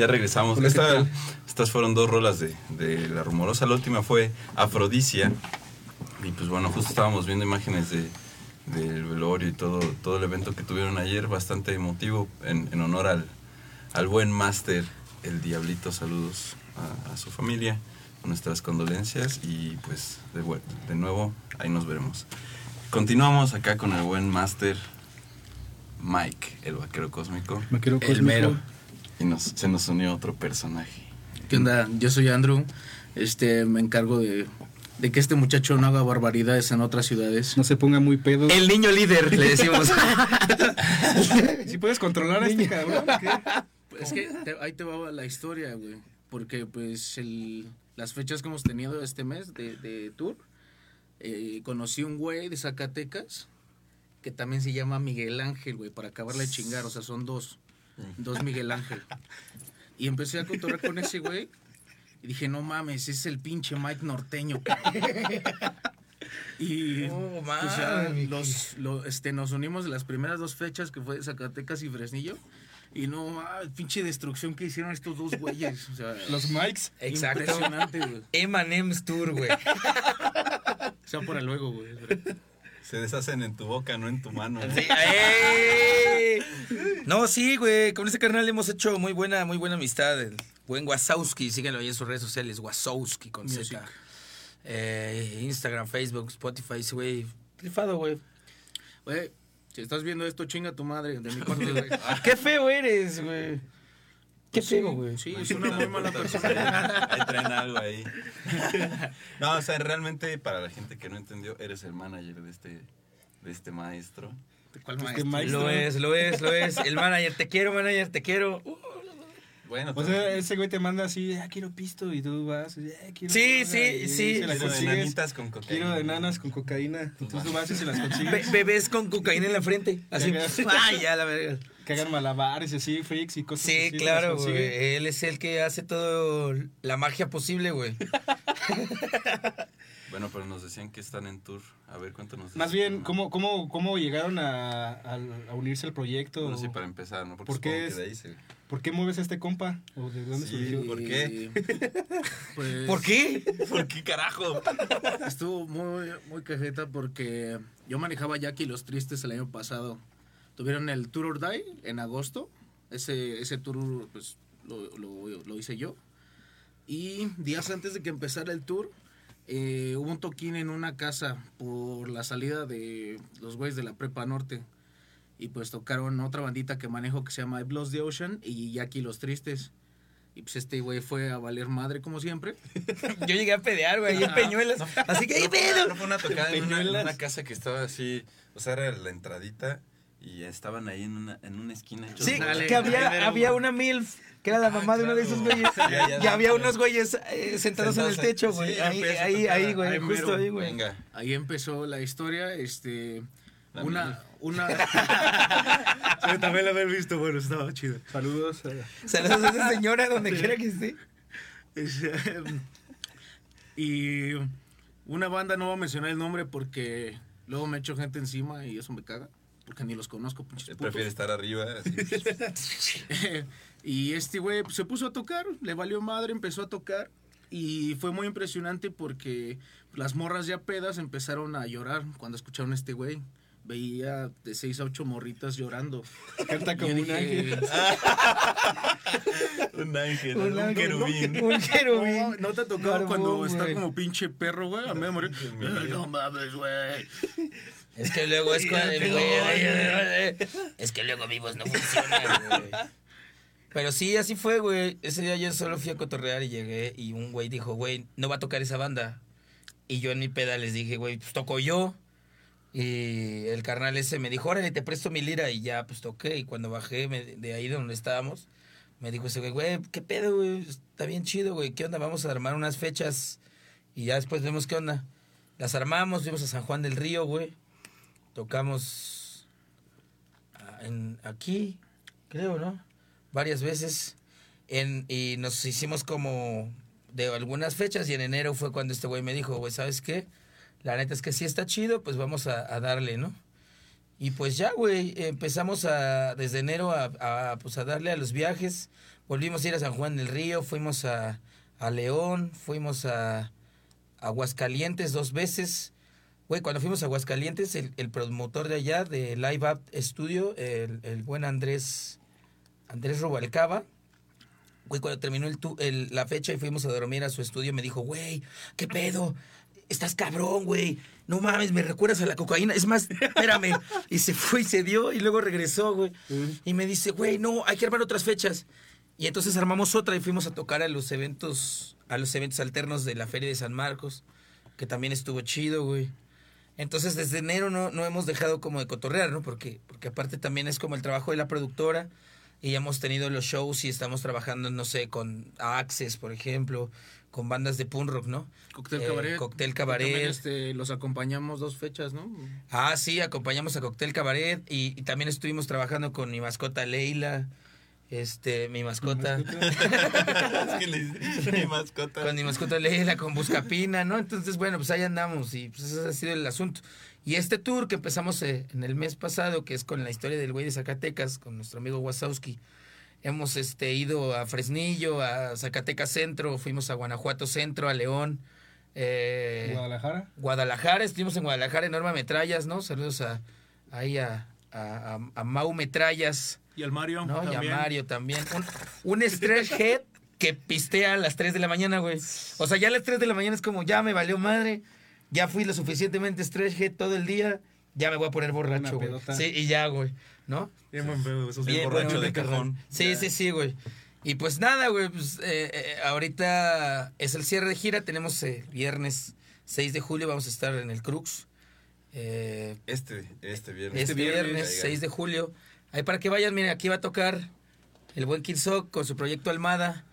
Ya regresamos. Estas fueron dos rolas de, de La Rumorosa. La última fue Afrodisia. Y pues bueno, justo estábamos viendo imágenes de, del velorio y todo, todo el evento que tuvieron ayer, bastante emotivo, en, en honor al, al buen máster, el Diablito. Saludos a, a su familia, nuestras condolencias y pues de, vuel- de nuevo, ahí nos veremos. Continuamos acá con el buen máster Mike, el vaquero cósmico. Vaquero El cósmico. mero. Y nos, se nos unió otro personaje. ¿Qué onda? Yo soy Andrew. Este, me encargo de de que este muchacho no haga barbaridades en otras ciudades. No se ponga muy pedo. El niño líder, le decimos. Si puedes controlar a este cabrón. ¿qué? es que te- ahí te va la historia, güey. Porque, pues, el, las fechas que hemos tenido este mes de, de tour, eh, conocí un güey de Zacatecas que también se llama Miguel Ángel, güey, para acabarle de chingar. O sea, son dos. Dos Miguel Ángel. Y empecé a contornar con ese güey. Y dije, no mames, es el pinche Mike norteño. y Oh, pues, ya mames, los, lo- este, nos unimos las primeras dos fechas que fue Zacatecas y Fresnillo. Y no, mames, pinche destrucción que hicieron estos dos güeyes. O sea, Los mics. Exacto. impresionante, güey. Emanems Tour, güey. O sea, para luego, güey. Se deshacen en tu boca, no en tu mano. Sí, ¡ey! No, sí, güey. Con ese carnal hemos hecho muy buena, muy buena amistad. El buen Wasowski, síganlo ahí en sus redes sociales. Wasowski con. Z. Eh, Instagram, Facebook, Spotify, güey. Rifado, güey. Güey, si estás viendo esto, chinga tu madre. De mi parte, güey. Qué feo eres, güey. Qué feo, güey. Sí, es una muy mala persona. Ahí traen algo ahí. No, o sea, realmente para la gente que no entendió, eres el manager de este, de este maestro. ¿Cuál Este maestro? maestro. Lo es, lo es, lo es. El manager, te quiero, manager, te quiero. Uh, Bueno, O sea, ese güey te manda así, ah, quiero pisto, y tú vas, "Eh, quiero Sí, droga", sí, y sí. quiero de nanitas con cocaína. Quiero de nanas con cocaína. Entonces tú vas y se las consigues. be- bebés con cocaína en la frente. Así. Ay, ya la verga. Que hagan malabares y así, freaks y cosas así. Sí, claro, güey. Él es el que hace todo la magia posible, güey. Bueno, pero nos decían que están en tour. A ver, cuéntanos. Más bien, ¿cómo, cómo, cómo llegaron a, a- a unirse al proyecto? Bueno, sí, para empezar, ¿no? Porque ¿Por qué es- que de ahí se... ¿Por qué mueves a este compa? ¿O de dónde Sí. surgió? ¿Por qué? Pues, ¿Por qué? ¿Por qué carajo? Estuvo muy, muy cajeta porque yo manejaba Jackie Los Tristes el año pasado. Tuvieron el Tour or Die en agosto. Ese, ese tour pues, lo, lo- lo hice yo. Y días antes de que empezara el tour, eh, hubo un toquín en una casa por la salida de los güeyes de la Prepa Norte. Y pues tocaron otra bandita que manejo que se llama I Lost the Ocean y Jackie Los Tristes. Y pues este güey fue a valer madre como siempre. Yo llegué a pedear, güey, ahí en Peñuelas. Así que, ¿qué No pedo? fue una tocada en una, una casa que estaba así, o sea, era la entradita y estaban ahí en una, en una esquina. hechos Sí. Dale, que había, dale, había una MILF, que era la mamá de uno de esos güeyes. Ya, ya, Y ya, había ya. unos güeyes eh, sentados en el techo, güey. Sí, ahí, ahí, ahí, güey, Ahí justo mero. ahí, güey. Venga. Ahí empezó la historia, este... La una, mía. una... también la había visto, bueno, estaba chido. Saludos. eh. Saludos a esa señora donde quiera que esté. y una banda, no voy a mencionar el nombre porque luego me echo gente encima y eso me caga. Porque ni los conozco, pinches prefiere estar arriba. así. y este güey pues, se puso a tocar, le valió madre, empezó a tocar. Y fue muy impresionante porque las morras ya pedas empezaron a llorar cuando escucharon a este güey. Veía de 6 a 8 morritas llorando. Canta como un ángel. un ángel, Un un, querubín. Un querubín. ¿No te ha tocado cuando está güey. como pinche perro, güey? A mí me morir. No mames, güey. Es que luego es cuando el güey. Es que luego vivos no funcionan, güey. Pero sí, así fue, güey. Ese día yo solo fui a cotorrear y llegué y un güey dijo, güey, no va a tocar esa banda. Y yo en mi peda les dije, güey, pues toco yo. Y el carnal ese me dijo, órale, te presto mi lira. Y ya, pues toqué. Y cuando bajé me- de ahí donde estábamos, me dijo ese güey, güey, ¿qué pedo, güey? Está bien chido, güey. ¿Qué onda? Vamos a armar unas fechas. Y ya después vemos qué onda. Las armamos, fuimos a San Juan del Río, güey. Tocamos ah, aquí, creo, ¿no? Varias veces. En, y nos hicimos como de algunas fechas y en enero fue cuando este güey me dijo, güey, ¿sabes qué? La neta es que sí está chido, pues vamos a, darle, ¿no? Y pues ya, güey, empezamos a, desde enero a, pues a darle a los viajes. Volvimos a ir a San Juan del Río, fuimos a, a León, fuimos a Aguascalientes dos veces. Güey, cuando fuimos a Aguascalientes, el, el promotor de allá, de Live Up Studio, el, el buen Andrés, Andrés Rubalcaba, güey, cuando terminó el, el- la fecha y fuimos a dormir a su estudio, me dijo, güey, ¿qué pedo? Estás cabrón, güey. No mames, me recuerdas a la cocaína. Es más, espérame. Y se fue y se dio y luego regresó, güey. Y me dice, güey, no, hay que armar otras fechas. Y entonces armamos otra y fuimos a tocar a los eventos, a los eventos alternos de la Feria de San Marcos, que también estuvo chido, güey. Entonces, desde enero no, no hemos dejado como de cotorrear, ¿no? Porque, porque aparte también es como el trabajo de la productora y hemos tenido los shows y estamos trabajando, no sé, con Access, por ejemplo, con bandas de punk rock, ¿no? Cóctel Eh, Cabaret. Cóctel Cabaret. también, este, los acompañamos dos fechas, ¿no? Ah, sí, acompañamos a Cóctel Cabaret y, y también estuvimos trabajando con mi mascota Leila, este, mi mascota, Es que le dice mi mascota. con mi mascota Leila, con Buscapina, ¿no? Entonces, bueno, pues ahí andamos y pues ese ha sido el asunto. Y este tour que empezamos eh, en el mes pasado, que es con la historia del güey de Zacatecas, con nuestro amigo Wasowski, hemos este, ido a Fresnillo, a Zacatecas Centro, fuimos a Guanajuato Centro, a León. eh, Guadalajara. Guadalajara, estuvimos en Guadalajara en Norma Metrallas, ¿no? Saludos a, ahí a, a, a- a Mau Metrallas, Y al Mario. ¿no? Y a. Mario también. Un, un stretch head que pistea a las 3 de la mañana, güey. O sea, ya a las 3 de la mañana es como, ya me valió madre, ya fui lo suficientemente stretch head todo el día, ya me voy a poner borracho, güey. Sí, y ya, güey, ¿no? Bien buen pedo, esos Bien bien borracho bueno, de cajón. Sí, Ya. sí, sí, güey. Y pues nada, güey, pues eh, eh, ahorita es el cierre de gira, tenemos eh, viernes 6 de julio, vamos a estar en el Crux. Eh, Este, este viernes. este viernes, 6 de julio. Ahí para que vayan, miren, aquí va a tocar el buen Kid Sock con su proyecto Almada.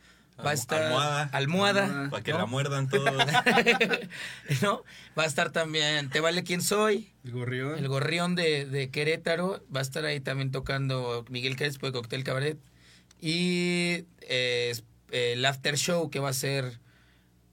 Va a estar Almohada. Almohada, Para que ¿no? la muerdan todos. ¿no? Va a estar también Te Vale Quién Soy, El gorrión. el Gorrión de, de Querétaro. Va a estar ahí también tocando Miguel Crespo de Cóctel Cabaret. Y eh, el After Show que va a ser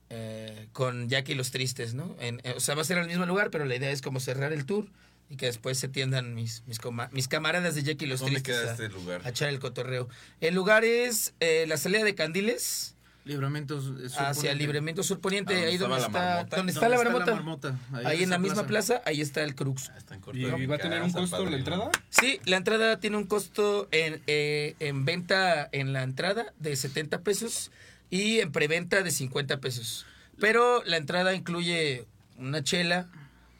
eh, con Jackie y los Tristes, ¿no? En- eh, o sea, va a ser al mismo lugar, pero la idea es como cerrar el tour y que después se tiendan mis, mis, coma- mis camaradas de Jackie y los ¿Dónde Tristes queda a- este lugar? a echar el cotorreo. El lugar es eh, la salida de Candiles Libramiento Sur hacia el Libramiento Sur Poniente, Ah, ¿dónde ahí donde la está, marmota? donde está la marmota. Ahí en la misma plaza, ahí está el Crux. Ah, está en ¿Y, corto de y va a tener un costo la padrino. entrada? Sí, la entrada tiene un costo en, eh, en venta en la entrada de 70 pesos y en preventa de 50 pesos. Pero la entrada incluye una chela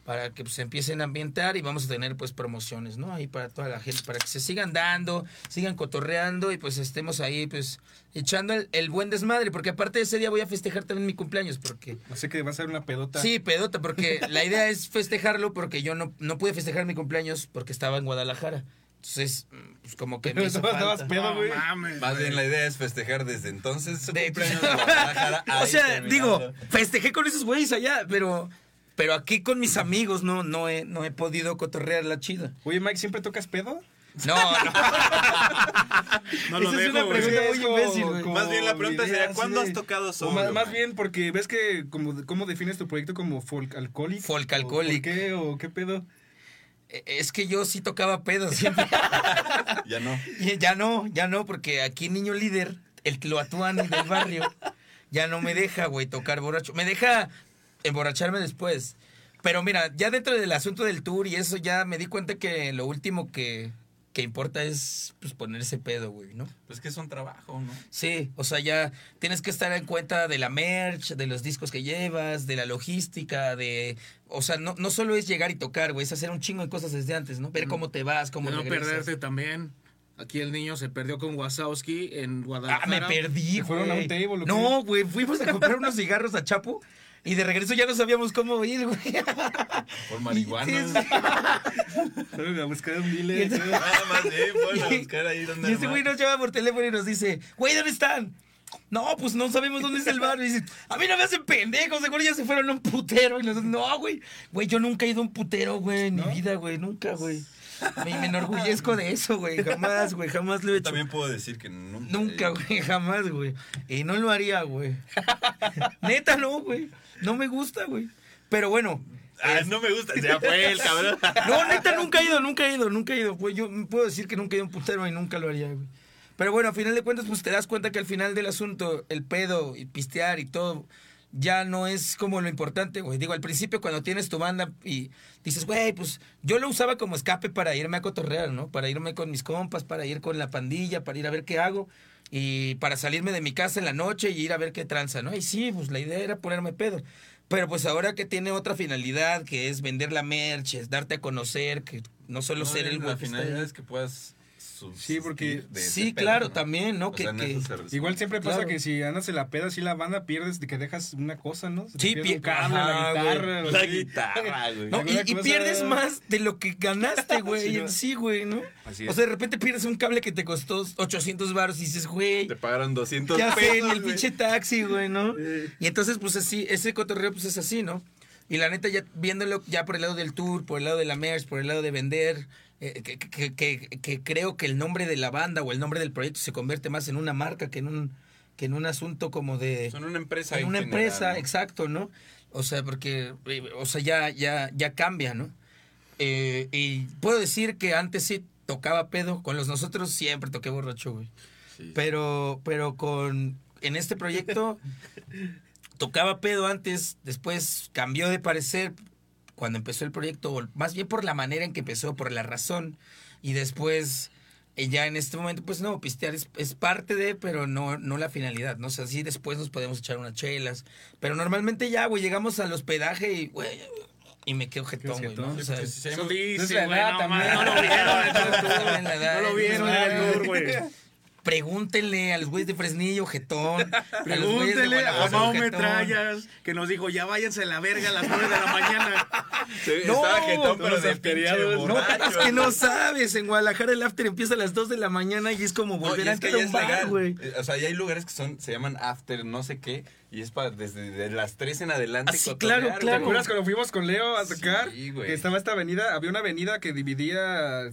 para que pues, se empiecen a ambientar y vamos a tener pues promociones, ¿no? Ahí para toda la gente, para que se sigan dando, sigan cotorreando y pues estemos ahí pues echando el, el buen desmadre, porque aparte de ese día voy a festejar también mi cumpleaños, porque... Así que va a ser una pedota. Sí, pedota, porque la idea es festejarlo porque yo no, no pude festejar mi cumpleaños porque estaba en Guadalajara. Entonces, mm, pues como que me Pero hizo estabas falta. pedo, No mames. Más bien la idea es festejar desde entonces su De- cumpleaños Guadalajara. O sea, terminando. digo, festejé con esos güeyes allá, pero pero aquí con mis amigos no no he, no he podido cotorrear la chida. Oye, Mike, ¿siempre tocas pedo? No, no. No lo Esa es dejo, una güey. pregunta muy es imbécil, güey. Más bien la pregunta idea sería, ¿cuándo de- has tocado solo? más, más bien porque ves que, como, ¿cómo defines tu proyecto como folk alcoholic? Folk ¿O alcoholic. ¿Por qué o qué pedo? Es que yo sí tocaba pedos siempre. Ya no. Ya no, ya no, porque aquí niño líder, el Tloatuani del barrio, ya no me deja, güey, tocar borracho. Me deja emborracharme después. Pero mira, ya dentro del asunto del tour y eso, ya me di cuenta que lo último que, que importa es pues, ponerse pedo, güey, ¿no? Pues que es un trabajo, ¿no? Sí, o sea, ya tienes que estar en cuenta de la merch, de los discos que llevas, de la logística, de... O sea, no, no solo es llegar y tocar, güey, es hacer un chingo de cosas desde antes, ¿no? Ver cómo te vas, cómo De no regresas. perderte también. Aquí el niño se perdió con Wasowski en Ah, Guadalajara. me perdí, ¿Se fueron a güey. un table? No, güey, fuimos a comprar unos cigarros a Chapo y de regreso ya no sabíamos cómo ir, güey. Por marihuana. Sí, a buscar un. Nada más, sí, fueron a buscar ahí donde Y ese güey nos llama por teléfono y nos dice, güey, ¿dónde están? No, pues no sabemos dónde está el bar. Y dice, a mí no me hacen pendejos, seguro ya se fueron a un putero. Y nosotros, no, güey. Güey, yo nunca he ido a un putero, güey, en mi vida, güey, nunca, güey. Me, me enorgullezco de eso, güey. Jamás, güey, jamás lo he hecho. también puedo decir que nunca. Nunca, güey, jamás, güey. Y no lo haría, güey. Neta, no, güey. No me gusta, güey. Pero bueno. Ah, es- no me gusta. Ya fue el cabrón. No, neta, nunca he ido, nunca he ido, nunca he ido. Pues yo puedo decir que nunca he ido a un putero y nunca lo haría, güey. Pero bueno, a final de cuentas, pues te das cuenta que al final del asunto, el pedo y pistear y todo, ya no es como lo importante, güey. Digo, al principio cuando tienes tu banda y dices, güey, pues yo lo usaba como escape para irme a cotorrear, ¿no? Para irme con mis compas, para ir con la pandilla, para ir a ver qué hago y para salirme de mi casa en la noche y ir a ver qué tranza, ¿no? Y sí, pues la idea era ponerme pedo. Pero pues ahora que tiene otra finalidad, que es vender la merch, es darte a conocer, que no solo No, ser el la finalidad es que puedas Sí, porque- de Sí, pedo, claro, ¿no? también, ¿no? O Que- sea, que-. Igual siempre pasa Claro. que si andas en la peda, si la banda pierdes de que dejas una cosa, ¿no? Se Sí, pierde pi- un cable, ajá, la guitarra. güey. o La guitarra, güey. No, y, pierdes más de lo que ganaste, güey, Sí, en ¿no? sí, güey, ¿no? Así O es. sea, de repente pierdes un cable que te costó 800 baros y dices, güey, Te pagaron 200 ya pesos, en el pinche taxi, güey, ¿no? Y entonces, pues así, ese cotorreo, pues es así, ¿no? Y la neta, ya viéndolo ya por el lado del tour, por el lado de la merch, por el lado de vender, eh, que, que- que- que creo que el nombre de la banda o el nombre del proyecto se convierte más en una marca que en un, que en un asunto como de... Son una empresa. en una general, empresa, ¿no? exacto, ¿no? O sea, porque, eh, o sea, ya, ya, ya cambia, ¿no? Eh, y puedo decir que antes sí tocaba pedo, con los nosotros siempre toqué borracho, güey. Sí. Pero, pero con, en este proyecto tocaba pedo antes, después cambió de parecer cuando empezó el proyecto, más bien por la manera en que empezó, por la razón, y después eh, ya en este momento, pues no, pistear es, es parte de, pero no, no la finalidad, ¿no? O sea, sí después nos podemos echar unas chelas, pero normalmente ya, güey, llegamos al hospedaje y, güey, y me quedo jetón, güey, ¿no? O sea, llama- dice, Es la edad no, también. mames, no lo vieron No lo vieron en el tour, güey. Pregúntenle a los güeyes de Fresnillo, jetón. a los güeyes de Pregúntele a Guanajuato, Mau. Metrallas, que nos dijo, ya váyanse a la verga a las 9 de la mañana. Sí, No, estaba jetón, pero afteriados. pinche No, es que no sabes. En Guadalajara el after empieza a las 2 de la mañana y es como No, volver a es que a un bar, güey. O sea, ya hay lugares que son, se llaman after, no sé qué, y es para desde de las 3 en adelante. Ah, sí, cotorrear, claro, güey. ¿Te claro. acuerdas cuando fuimos con Leo a tocar? Sí, güey. que estaba esta avenida, había una avenida que dividía,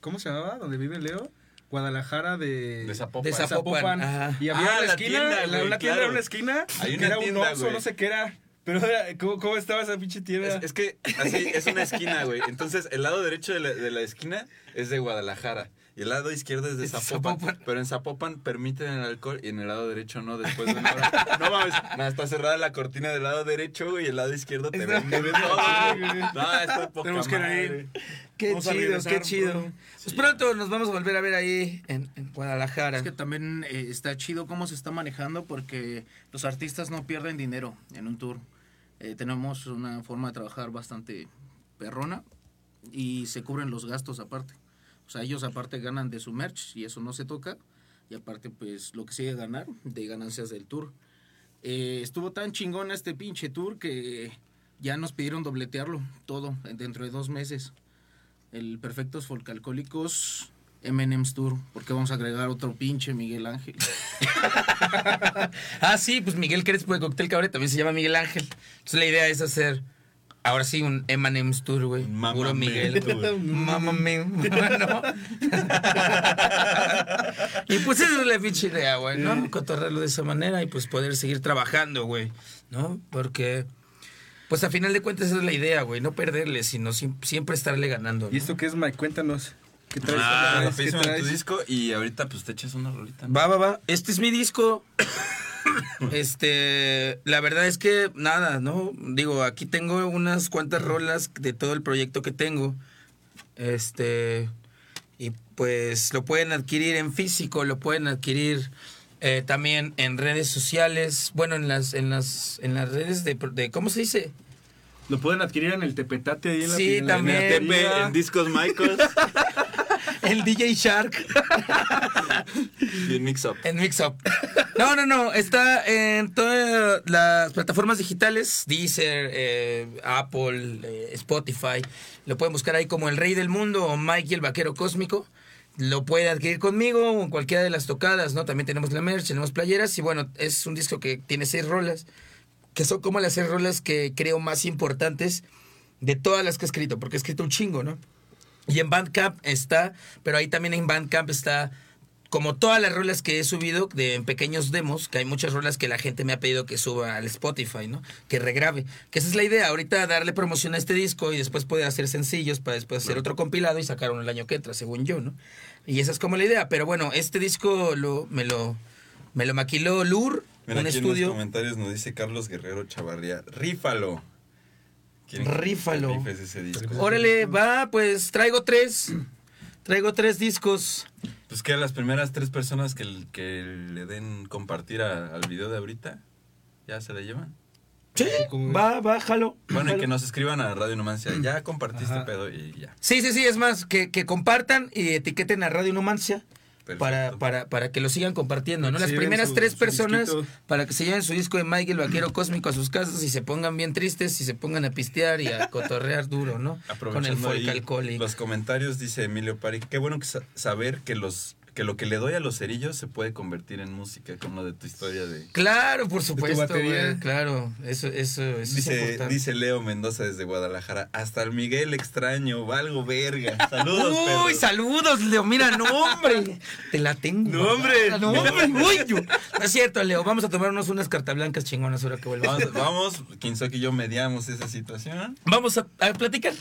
¿cómo se llamaba? ¿Donde vive Leo? Guadalajara de... De Zapopan. De Zapopan. ajá. Y había Ah, una la esquina, tienda, la- una tienda claro. era una esquina, Hay que era un güey. no sé qué era. Pero era- ¿cómo, cómo estaba esa pinche tienda? Es, es que así es una esquina, güey. Entonces, el lado derecho de la, de la esquina es de Guadalajara. Y el lado izquierdo es de Zapopan, Zapopan. Pero en Zapopan permiten el alcohol y en el lado derecho no, después de una hora. No mames, nada, está cerrada la cortina del lado derecho, y el lado izquierdo te todo, güey. No, está poca Tenemos que ir. Qué Vamos a chido, regresar qué chido. pronto. Pues pronto nos vamos a volver a ver ahí en, en Guadalajara. Es que también eh, está chido cómo se está manejando porque los artistas no pierden dinero en un tour. Eh, tenemos una forma de trabajar bastante perrona y se cubren los gastos aparte. O sea, ellos aparte ganan de su merch y eso no se toca. Y aparte, pues lo que sigue ganar de ganancias del tour. Eh, estuvo tan chingón este pinche tour que ya nos pidieron dobletearlo todo dentro de dos meses. El Perfectos Folcalcólicos M&M's Tour, porque vamos a agregar otro pinche Miguel Ángel. Ah, sí, pues Miguel Crespo de Cóctel Cabaret también se llama Miguel Ángel. Entonces la idea es hacer, ahora sí, un M&M's Tour, güey. Puro Miguel. Mia, ¿no? y pues esa es la pinche idea, güey, ¿no? Cotorrarlo de esa manera y pues poder seguir trabajando, güey, ¿no? Porque, pues a final de cuentas esa es la idea, güey. No perderle, sino siem- siempre estarle ganando. ¿Y esto qué es, Mike? Cuéntanos. ¿Qué traes? Ah, ¿Qué traes? rapidísimo ¿Qué en tu disco y ahorita pues te echas una rolita. ¿no? Va, va, va. Este es mi disco. Este, la verdad es que nada, ¿no? Digo, aquí tengo unas cuantas rolas de todo el proyecto que tengo. Este, y pues lo pueden adquirir en físico, lo pueden adquirir eh, también en redes sociales, bueno, en las, en las, en las redes de, de ¿cómo se dice? Lo pueden adquirir en el Tepetate ahí en la Sí, en la- en la también. Tepe, en Discos Michaels El DJ Shark. y en Mix Up. En Mix Up. No, no, no. Está en todas las plataformas digitales: Deezer, eh, Apple, eh, Spotify. Lo pueden buscar ahí como El Rey del Mundo o Mike y el Vaquero Cósmico. Lo puede adquirir conmigo o en cualquiera de las tocadas, ¿no? También tenemos la merch, tenemos playeras. Y bueno, es un disco que tiene seis rolas. Que son como las seis rolas que creo más importantes de todas las que he escrito. Porque he escrito un chingo, ¿no? Y en Bandcamp está, pero ahí también en Bandcamp está como todas las rolas que he subido de en pequeños demos, que hay muchas rolas que la gente me ha pedido que suba al Spotify, ¿no? Que regrabe. Que esa es la idea, ahorita darle promoción a este disco y después poder hacer sencillos para después hacer otro compilado y sacar uno el año que entra, según yo, ¿no? Y esa es como la idea, pero bueno, este disco lo me lo me lo maquiló Lur, Mira, un aquí en estudio. los comentarios nos dice Carlos Guerrero Chavarría, rífalo. ¿Quieren que Rífalo. ese disco? Órale, va, pues traigo tres. Traigo tres discos. Pues que las primeras tres personas que, que le den compartir a- al video de ahorita, ya se la llevan. Sí, va, va, jalo. Bueno, y que nos escriban a Radio Numancia. Ya compartiste pedo y ya. Sí, sí, sí, es más, que, que compartan y etiqueten a Radio Numancia. Para, para, para que lo sigan compartiendo, ¿no? Las primeras su- tres su personas disquito. para que se lleven su disco de Mike el Vaquero Cósmico a sus casas y se pongan bien tristes y se pongan a pistear y a cotorrear duro, ¿no? Con el folk alcohólico. los comentarios, dice Emilio Pari, qué bueno que sa- saber que los que lo que le doy a los cerillos se puede convertir en música, como de tu historia de... Claro, por supuesto, güey, claro, eso, eso, eso es Dice, importante. dice Leo Mendoza desde Guadalajara, hasta el Miguel extraño, valgo verga. Saludos, Uy, perros. saludos, Leo. Mira, no, hombre. Te la tengo. No, hombre. No, hombre. Uy, yo- No es cierto, Leo. Vamos a tomarnos unas cartas blancas chingonas ahora que vuelvamos. Vamos, vamos, Kinsoki y yo mediamos esa situación. Vamos a, a platicar.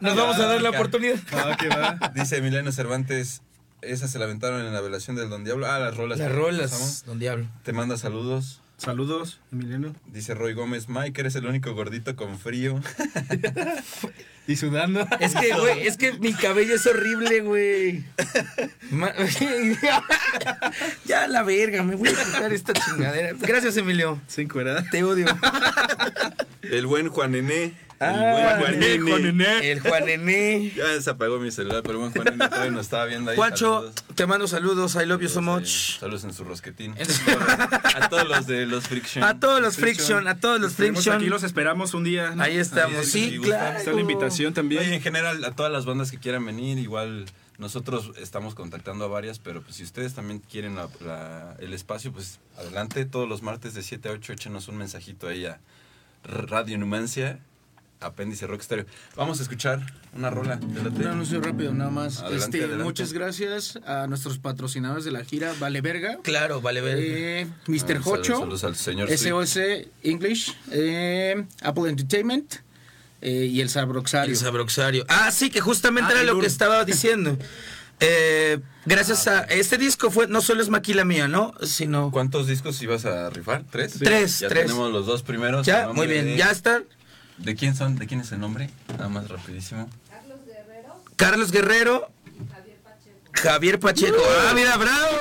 Nos vamos a dar la oportunidad. Ah, va. Dice Emiliano Cervantes, esa se la aventaron en la velación del Don Diablo. Ah, las rolas. Las rolas, don Diablo. Te manda saludos. Saludos, Emiliano. Dice Roy Gómez, Mike, eres el único gordito con frío. Y sudando. Es que, güey, es que mi cabello es horrible, güey. Ya la verga, me voy a quitar esta chingadera. Gracias, Emilio. Sin cuerda. Te odio. El buen Juan Nené. El Ah, buen Juan Nené. El Juan. Ya se apagó mi celular, pero el buen Juan Nené todavía nos estaba viendo ahí. Juancho, te mando saludos. I love you so Saludos, much. Saludos en su rosquetín. a todos los de los Friction. A todos los Friction, a todos los Friction. Aquí los esperamos un día. ¿no? Ahí estamos, Ahí, sí, claro. Está la invitación también. Oye, en general, a todas las bandas que quieran venir, igual nosotros estamos contactando a varias, pero pues si ustedes también quieren la- la- el espacio, pues adelante, todos los martes de 7 a 8, échenos un mensajito ahí a Radio Numancia, apéndice Rock Stereo. Vamos a escuchar una rola. Un anuncio rápido nada más. Adelante, este, adelante. Muchas gracias a nuestros patrocinadores de la gira Vale Verga. Claro, vale, ver. Eh, Ah, Mr. saludos, Hocho, saludos al señor Sweet. SOS English, eh, Apple Entertainment eh, y el Sabroxario. El sabroxario. Ah, sí, que justamente Ah, era lo que estaba diciendo. Eh, gracias a este disco fue no solo es maquila mía, ¿no? Sino ¿Cuántos discos ibas a rifar? ¿Tres? Tres, Ya tres. tenemos los dos primeros. ya, muy bien, de- ya están. ¿De quién son? ¿De quién es el nombre? Nada más rapidísimo. Carlos Guerrero. Javier Pacheco. Ah, mira, bravo.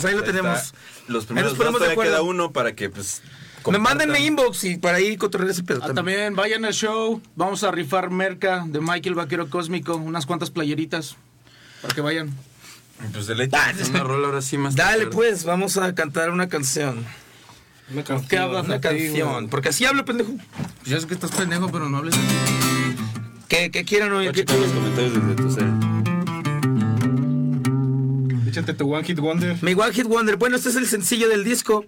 Compañeros, ahí lo Ahí tenemos. está. Los Ahí primeros nos dos de acuerdo. queda uno para que pues Me manden inbox y para ahí cotorrear ese pedo Ah, también. también vayan al show. Vamos a rifar merca de Michael Vaquero Cósmico. Unas cuantas playeritas. Para que vayan. Pues deleite una rola ahora sí más. Dale tarde. pues, vamos a cantar una canción. Una canción. ¿Qué hablas? Una canción. Porque así hablo, pendejo. Ya sé que estás pendejo, pero no hables así. Que, que quieran oír. Que- checar los comentarios desde tu cel. Échate tu One Hit Wonder. Mi One Hit Wonder. Bueno, este es el sencillo del disco.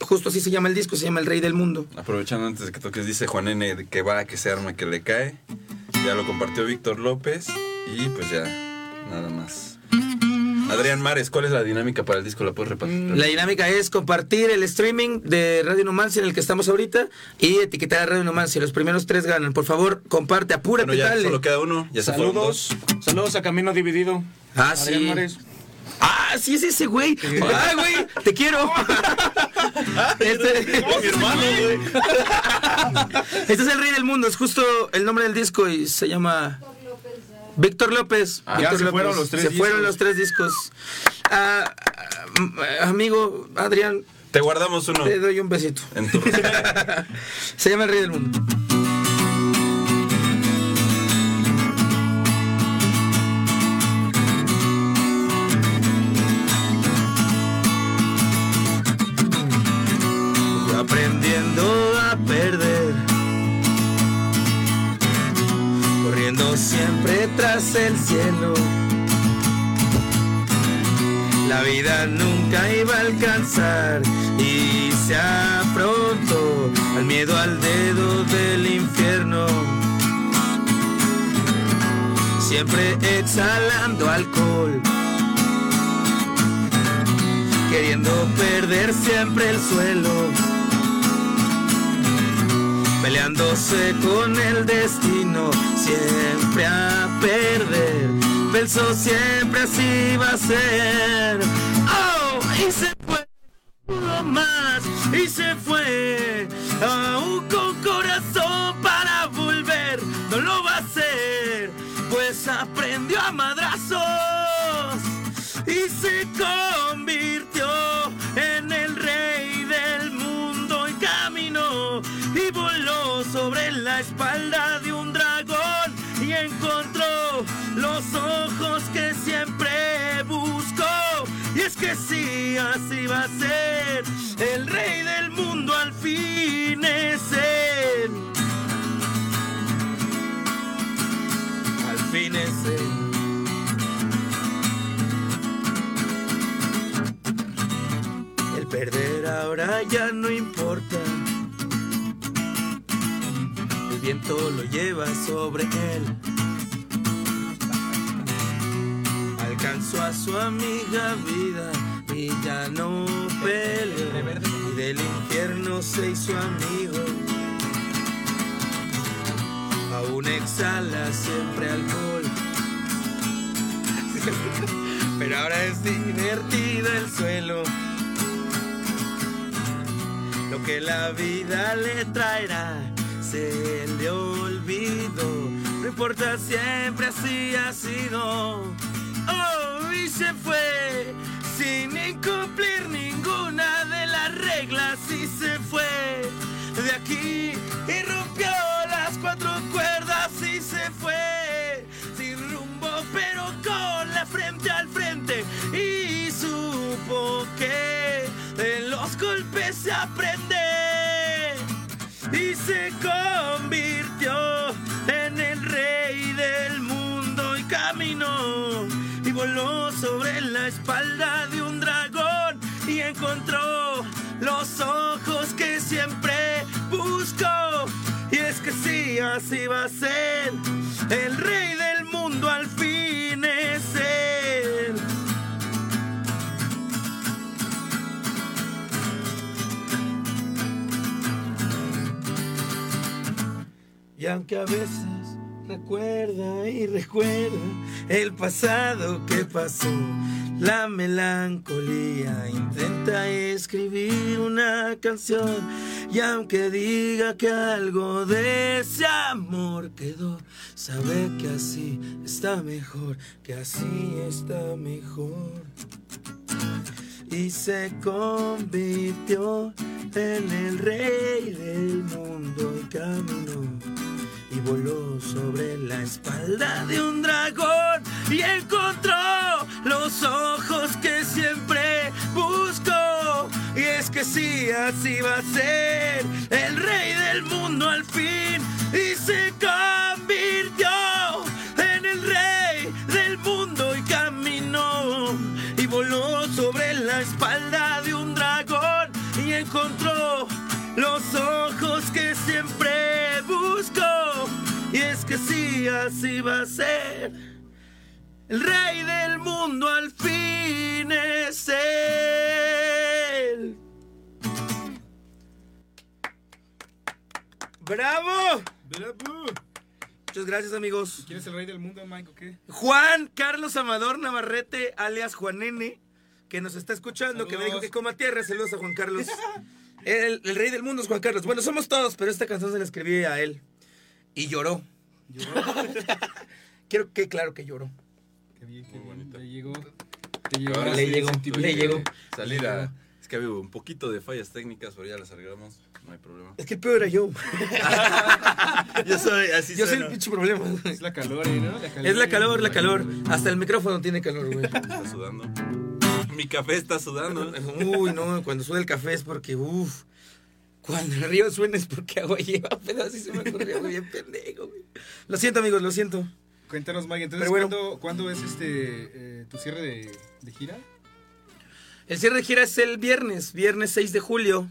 Justo así se llama el disco, se llama El Rey del Mundo. Aprovechando antes de que toques, dice Juan N que va, que se arma, que le cae. Ya lo compartió Víctor López. Y pues ya, nada más. Adrián Mares, ¿cuál es la dinámica para el disco? ¿La puedes repartir? La dinámica es compartir el streaming de Radio Numancia en el que estamos ahorita y etiquetar a Radio Numancia. Los primeros tres ganan. Por favor, comparte, apúrate, Bueno, ya dale. solo queda uno. Ya se fueron Saludos. dos. Saludos a Camino Dividido. Ah, Adrián sí. Mares. Ah, sí es ese güey. Ah, güey, te quiero. este, mi hermano, güey. este es el rey del mundo, es justo el nombre del disco y se llama Víctor López. Ah, Víctor ya se fueron los tres Se fueron discos. los tres discos. Ah, ah, amigo Adrián, Te guardamos uno te doy un besito. en tu. Se llama el rey del mundo. El cielo. La vida nunca iba a alcanzar y se afrontó al miedo al dedo del infierno. Siempre exhalando alcohol, queriendo perder siempre el suelo. Peleándose con el destino, siempre a perder. Verso siempre así va a ser. Oh, y se fue uno más y se fue. Aún con corazón para volver, no lo va a hacer, pues aprendió a madrazos y se encontró los ojos que siempre buscó. Y es que sí, así va a ser. El rey del mundo al fin es él. Al fin es él. El perder ahora ya no importa. Viento lo lleva sobre él. Alcanzó a su amiga vida y ya no pelea. Y del infierno se hizo amigo. Aún exhala siempre alcohol. Pero ahora es divertido el suelo. Lo que la vida le traerá se le olvidó. No importa, siempre así ha sido. Oh, y se fue sin incumplir ninguna de las reglas. Y se fue así va a ser el rey del mundo al fin es él. Y aunque a veces recuerda y recuerda el pasado que pasó, la melancolía intenta escribir una canción. Y aunque diga que algo de ese amor quedó, sabe que así está mejor, que así está mejor y se convirtió en el rey del mundo y caminó y voló sobre la espalda de un dragón y encontró los ojos que siempre buscó. Y es que sí así va a ser el rey del mundo al fin. Y se convirtió en el rey del mundo y caminó y voló sobre la espalda de un dragón y encontró los ojos que siempre buscó. Y es que sí, así va a ser. El rey del mundo al fin es él. ¡Bravo! Muchas gracias, amigos. ¿Quién es el rey del mundo, Mike, o qué? Juan Carlos Amador Navarrete, alias Juanene, que nos está escuchando, que me dijo que coma tierra. Saludos a Juan Carlos. El, el rey del mundo es Juan Carlos. Bueno, somos todos, pero esta canción se la escribí a él. Y lloró. Quiero que claro que lloró. Qué bien, qué Muy bien. bonito. Le llegó. Te llegó. Ahora Le sí, llegó, le llegó. Salir a. Es que había un poquito de fallas técnicas, pero ya las arreglamos. No hay problema. Es que el peor era yo. Yo soy así. Yo soy el pinche problema. Es la calor, ¿eh, ¿no? Es la calor, la calor. Hasta el micrófono tiene calor, güey. Está sudando. Mi café está sudando. Uy, no, cuando suena el café es porque, uff. Cuando el río suena es porque agua lleva, pero así se me ocurrió, güey, bien pendejo, güey. Lo siento, amigos, lo siento. Cuéntanos, Mike, entonces, Pero bueno. ¿cuándo, cuándo es este eh, tu cierre de, de gira? El cierre de gira es el viernes, viernes 6 de julio.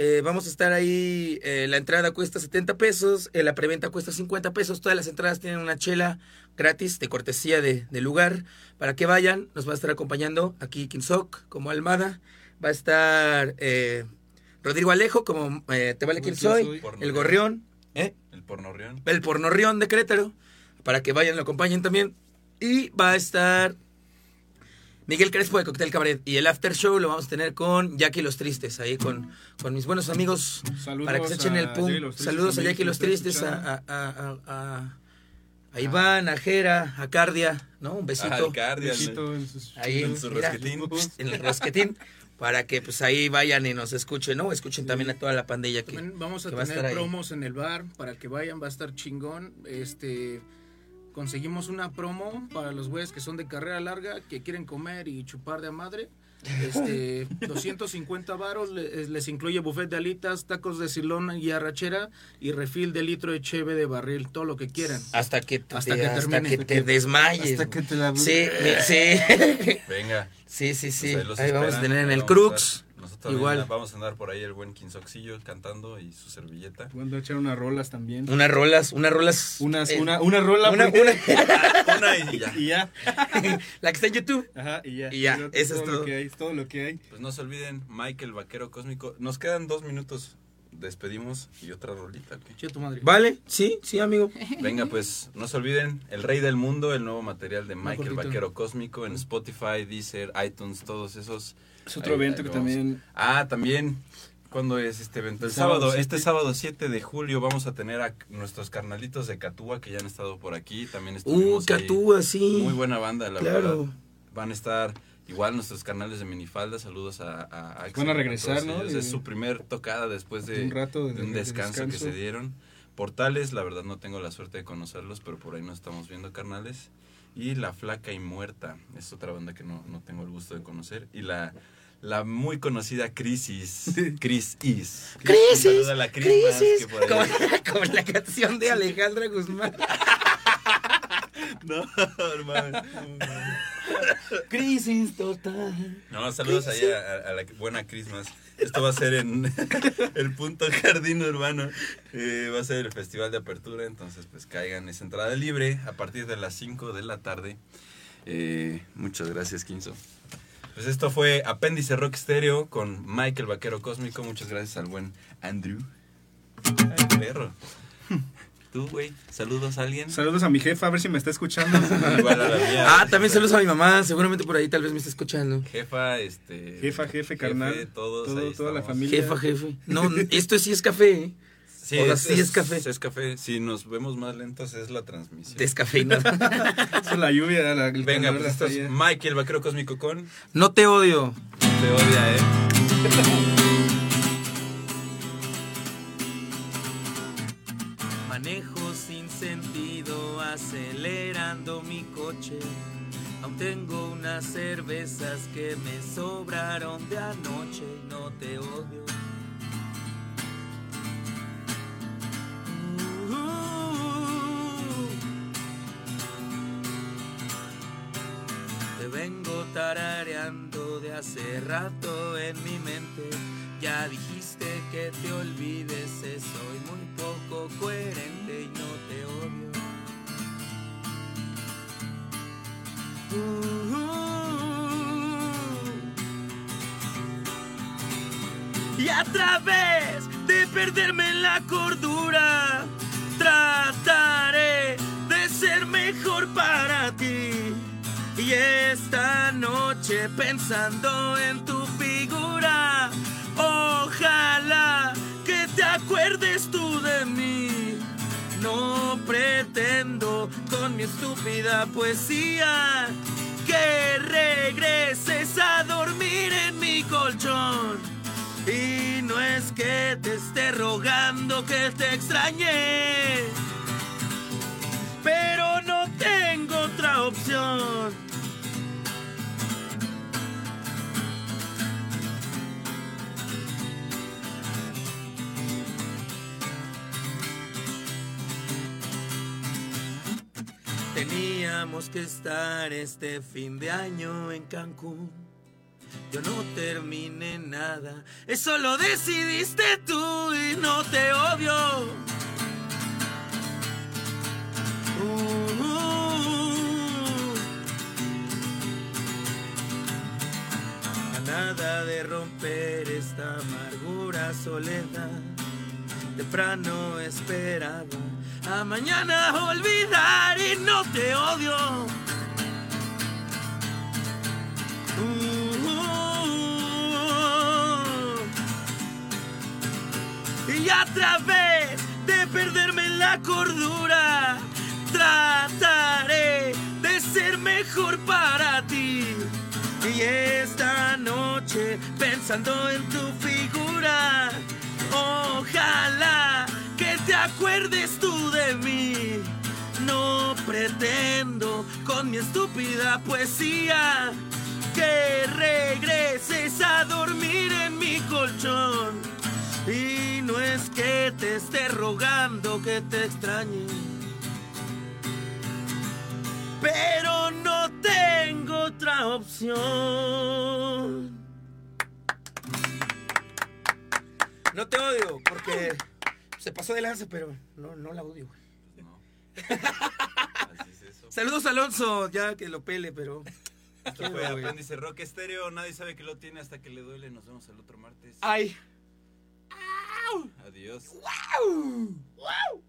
Eh, vamos a estar ahí, eh, la entrada cuesta 70 pesos, eh, la preventa cuesta 50 pesos, todas las entradas tienen una chela gratis de cortesía de, de lugar. Para que vayan, nos va a estar acompañando aquí Kinsock como Almada, va a estar eh, Rodrigo Alejo como eh, Te vale Quién soy, el Gorrión, ¿eh? El pornorrión. el Pornorrión de Querétaro, para que vayan, lo acompañen también. Y va a estar Miguel Crespo de Cocktail Cabaret. Y el after show lo vamos a tener con Jackie Los Tristes, ahí con, con mis buenos amigos, Saludos para que se echen a el pum. Jackie Los Tristes Saludos a Jackie que Los Tristes, escuchando. a, a, a, a- a Iván, a Jera, a Cardia, ¿no? Un besito. Al Cardia. Besito en sus Ahí, en su mira, rosquetín. En el rosquetín. Para que pues ahí vayan y nos escuchen, ¿no? Escuchen también a toda la pandilla que, También vamos a que va a tener ahí. promos en el bar para que vayan, va a estar chingón. Este conseguimos una promo para los güeyes que son de carrera larga, que quieren comer y chupar de a madre. Este, 250 varos, le- les incluye buffet de alitas, tacos de silón y arrachera y refil de litro de cheve de barril, todo lo que quieran. Hasta que te, Hasta que hasta termine. que te desmayes. Hasta que te la- Sí, sí. Venga. Sí, sí, sí. Pues ahí los Ahí vamos a tener en ahí el Crux. Nosotros Igual. vamos a andar por ahí el buen Quinzoxillo cantando y su servilleta. Voy a echar unas rolas también. Unas rolas, unas rolas. Unas, eh, una, una rola. una, una- Una y ya. Y ya. la que está en YouTube. Ajá, y ya. Y ya, Pero eso es todo todo. Lo que hay, todo lo que hay. Pues no se olviden, Michael Vaquero Cósmico. Nos quedan dos minutos. Despedimos y otra rolita. tu madre. Vale, sí, sí, amigo. Venga, pues no se olviden, El Rey del Mundo, el nuevo material de Michael. Vaquero Cósmico en Spotify, Deezer, iTunes, todos esos. Es otro Ahí- evento ahí que también. Ah, también. ¿Cuándo es este evento? El El sábado, sábado este 7. sábado 7 de julio vamos a tener a nuestros carnalitos de Catúa que ya han estado por aquí. También Uh, estuvimos ahí. Catúa, sí. Muy buena banda, la Claro. verdad. Van a estar igual nuestros canales de minifalda. Saludos a, a Axel, Van a regresar, ¿no? Y- Es su primer tocada después de de un rato de- de un de descanso, que descanso. se dieron. Portales, la verdad no tengo la suerte de conocerlos, pero por ahí nos estamos viendo, carnales. Y La Flaca y Muerta, es otra banda que no, no tengo el gusto de conocer. Y la, la muy conocida Crisis, Cris Is. Un Crisis, a la crisis. ahí- Como, como la canción de Alejandra Guzmán. No, hermano. Crisis total. No, saludos ahí a, a- a la buena Christmas. Esto va a ser en el punto Jardín Urbano. Eh, va a ser el festival de apertura, entonces pues caigan. Es entrada libre a partir de las 5 de la tarde. Eh, muchas gracias, Quinzo. Pues esto fue Apéndice Rock Stereo con Michael Vaquero Cósmico. Muchas gracias al buen Andrew. Ay, perro. Tú, güey, saludos a alguien. Saludos a mi jefa, a ver si me está escuchando. Igual a la mía. Ah, también saludos a mi mamá. Seguramente por ahí tal vez me está escuchando. Jefa, este. Jefa, jefe, carnal. todos. Todo- ahí toda la familia. Jefa, jefe. No, esto sí es café. ¿eh? Sí, O sea, es, sí es café. Es café. Si nos vemos más lentos es la transmisión. Descafeinado. Eso es la lluvia, la, el Venga, pues esto es. Mike, el vaquero cósmico con No te odio. Te odia, eh. Manejo sin sentido acelerando mi coche. Aún tengo unas cervezas que me sobraron de anoche. No te odio. Te vengo tarareando de hace rato en mi mente. Ya dijiste que te olvides, eh, soy muy poco coherente y no te odio. Y a través de perderme la cordura, trataré de ser mejor para ti. Y esta noche pensando en tu figura, ojalá que te acuerdes tú de mí. No pretendo con mi estúpida poesía que regreses a dormir en mi colchón. Y no es que te esté rogando que te extrañe, pero no tengo otra opción. Teníamos que estar este fin de año en Cancún. Yo no terminé nada, eso lo decidiste tú y no te odio. Uh, uh. A nada de romper esta amargura soledad. Temprano esperaba a mañana olvidar y no te odio. Uh, y a través de perderme la cordura, trataré de ser mejor para ti. Y esta noche, pensando en tu figura, ojalá que te acuerdes tú de mí. No pretendo con mi estúpida poesía que regreses a dormir en mi colchón. Y no es que te esté rogando que te extrañe. Pero no tengo otra opción. No te odio porque se pasó de lanza, pero no, no la odio. güey. No. Así es eso. Saludos a Alonso, ya que lo pele, pero. Esto fue Apéndice Rock Estéreo. Nadie sabe que lo tiene hasta que le duele. Nos vemos el otro martes. Ay. Adiós. ¡Wow! ¡Wow!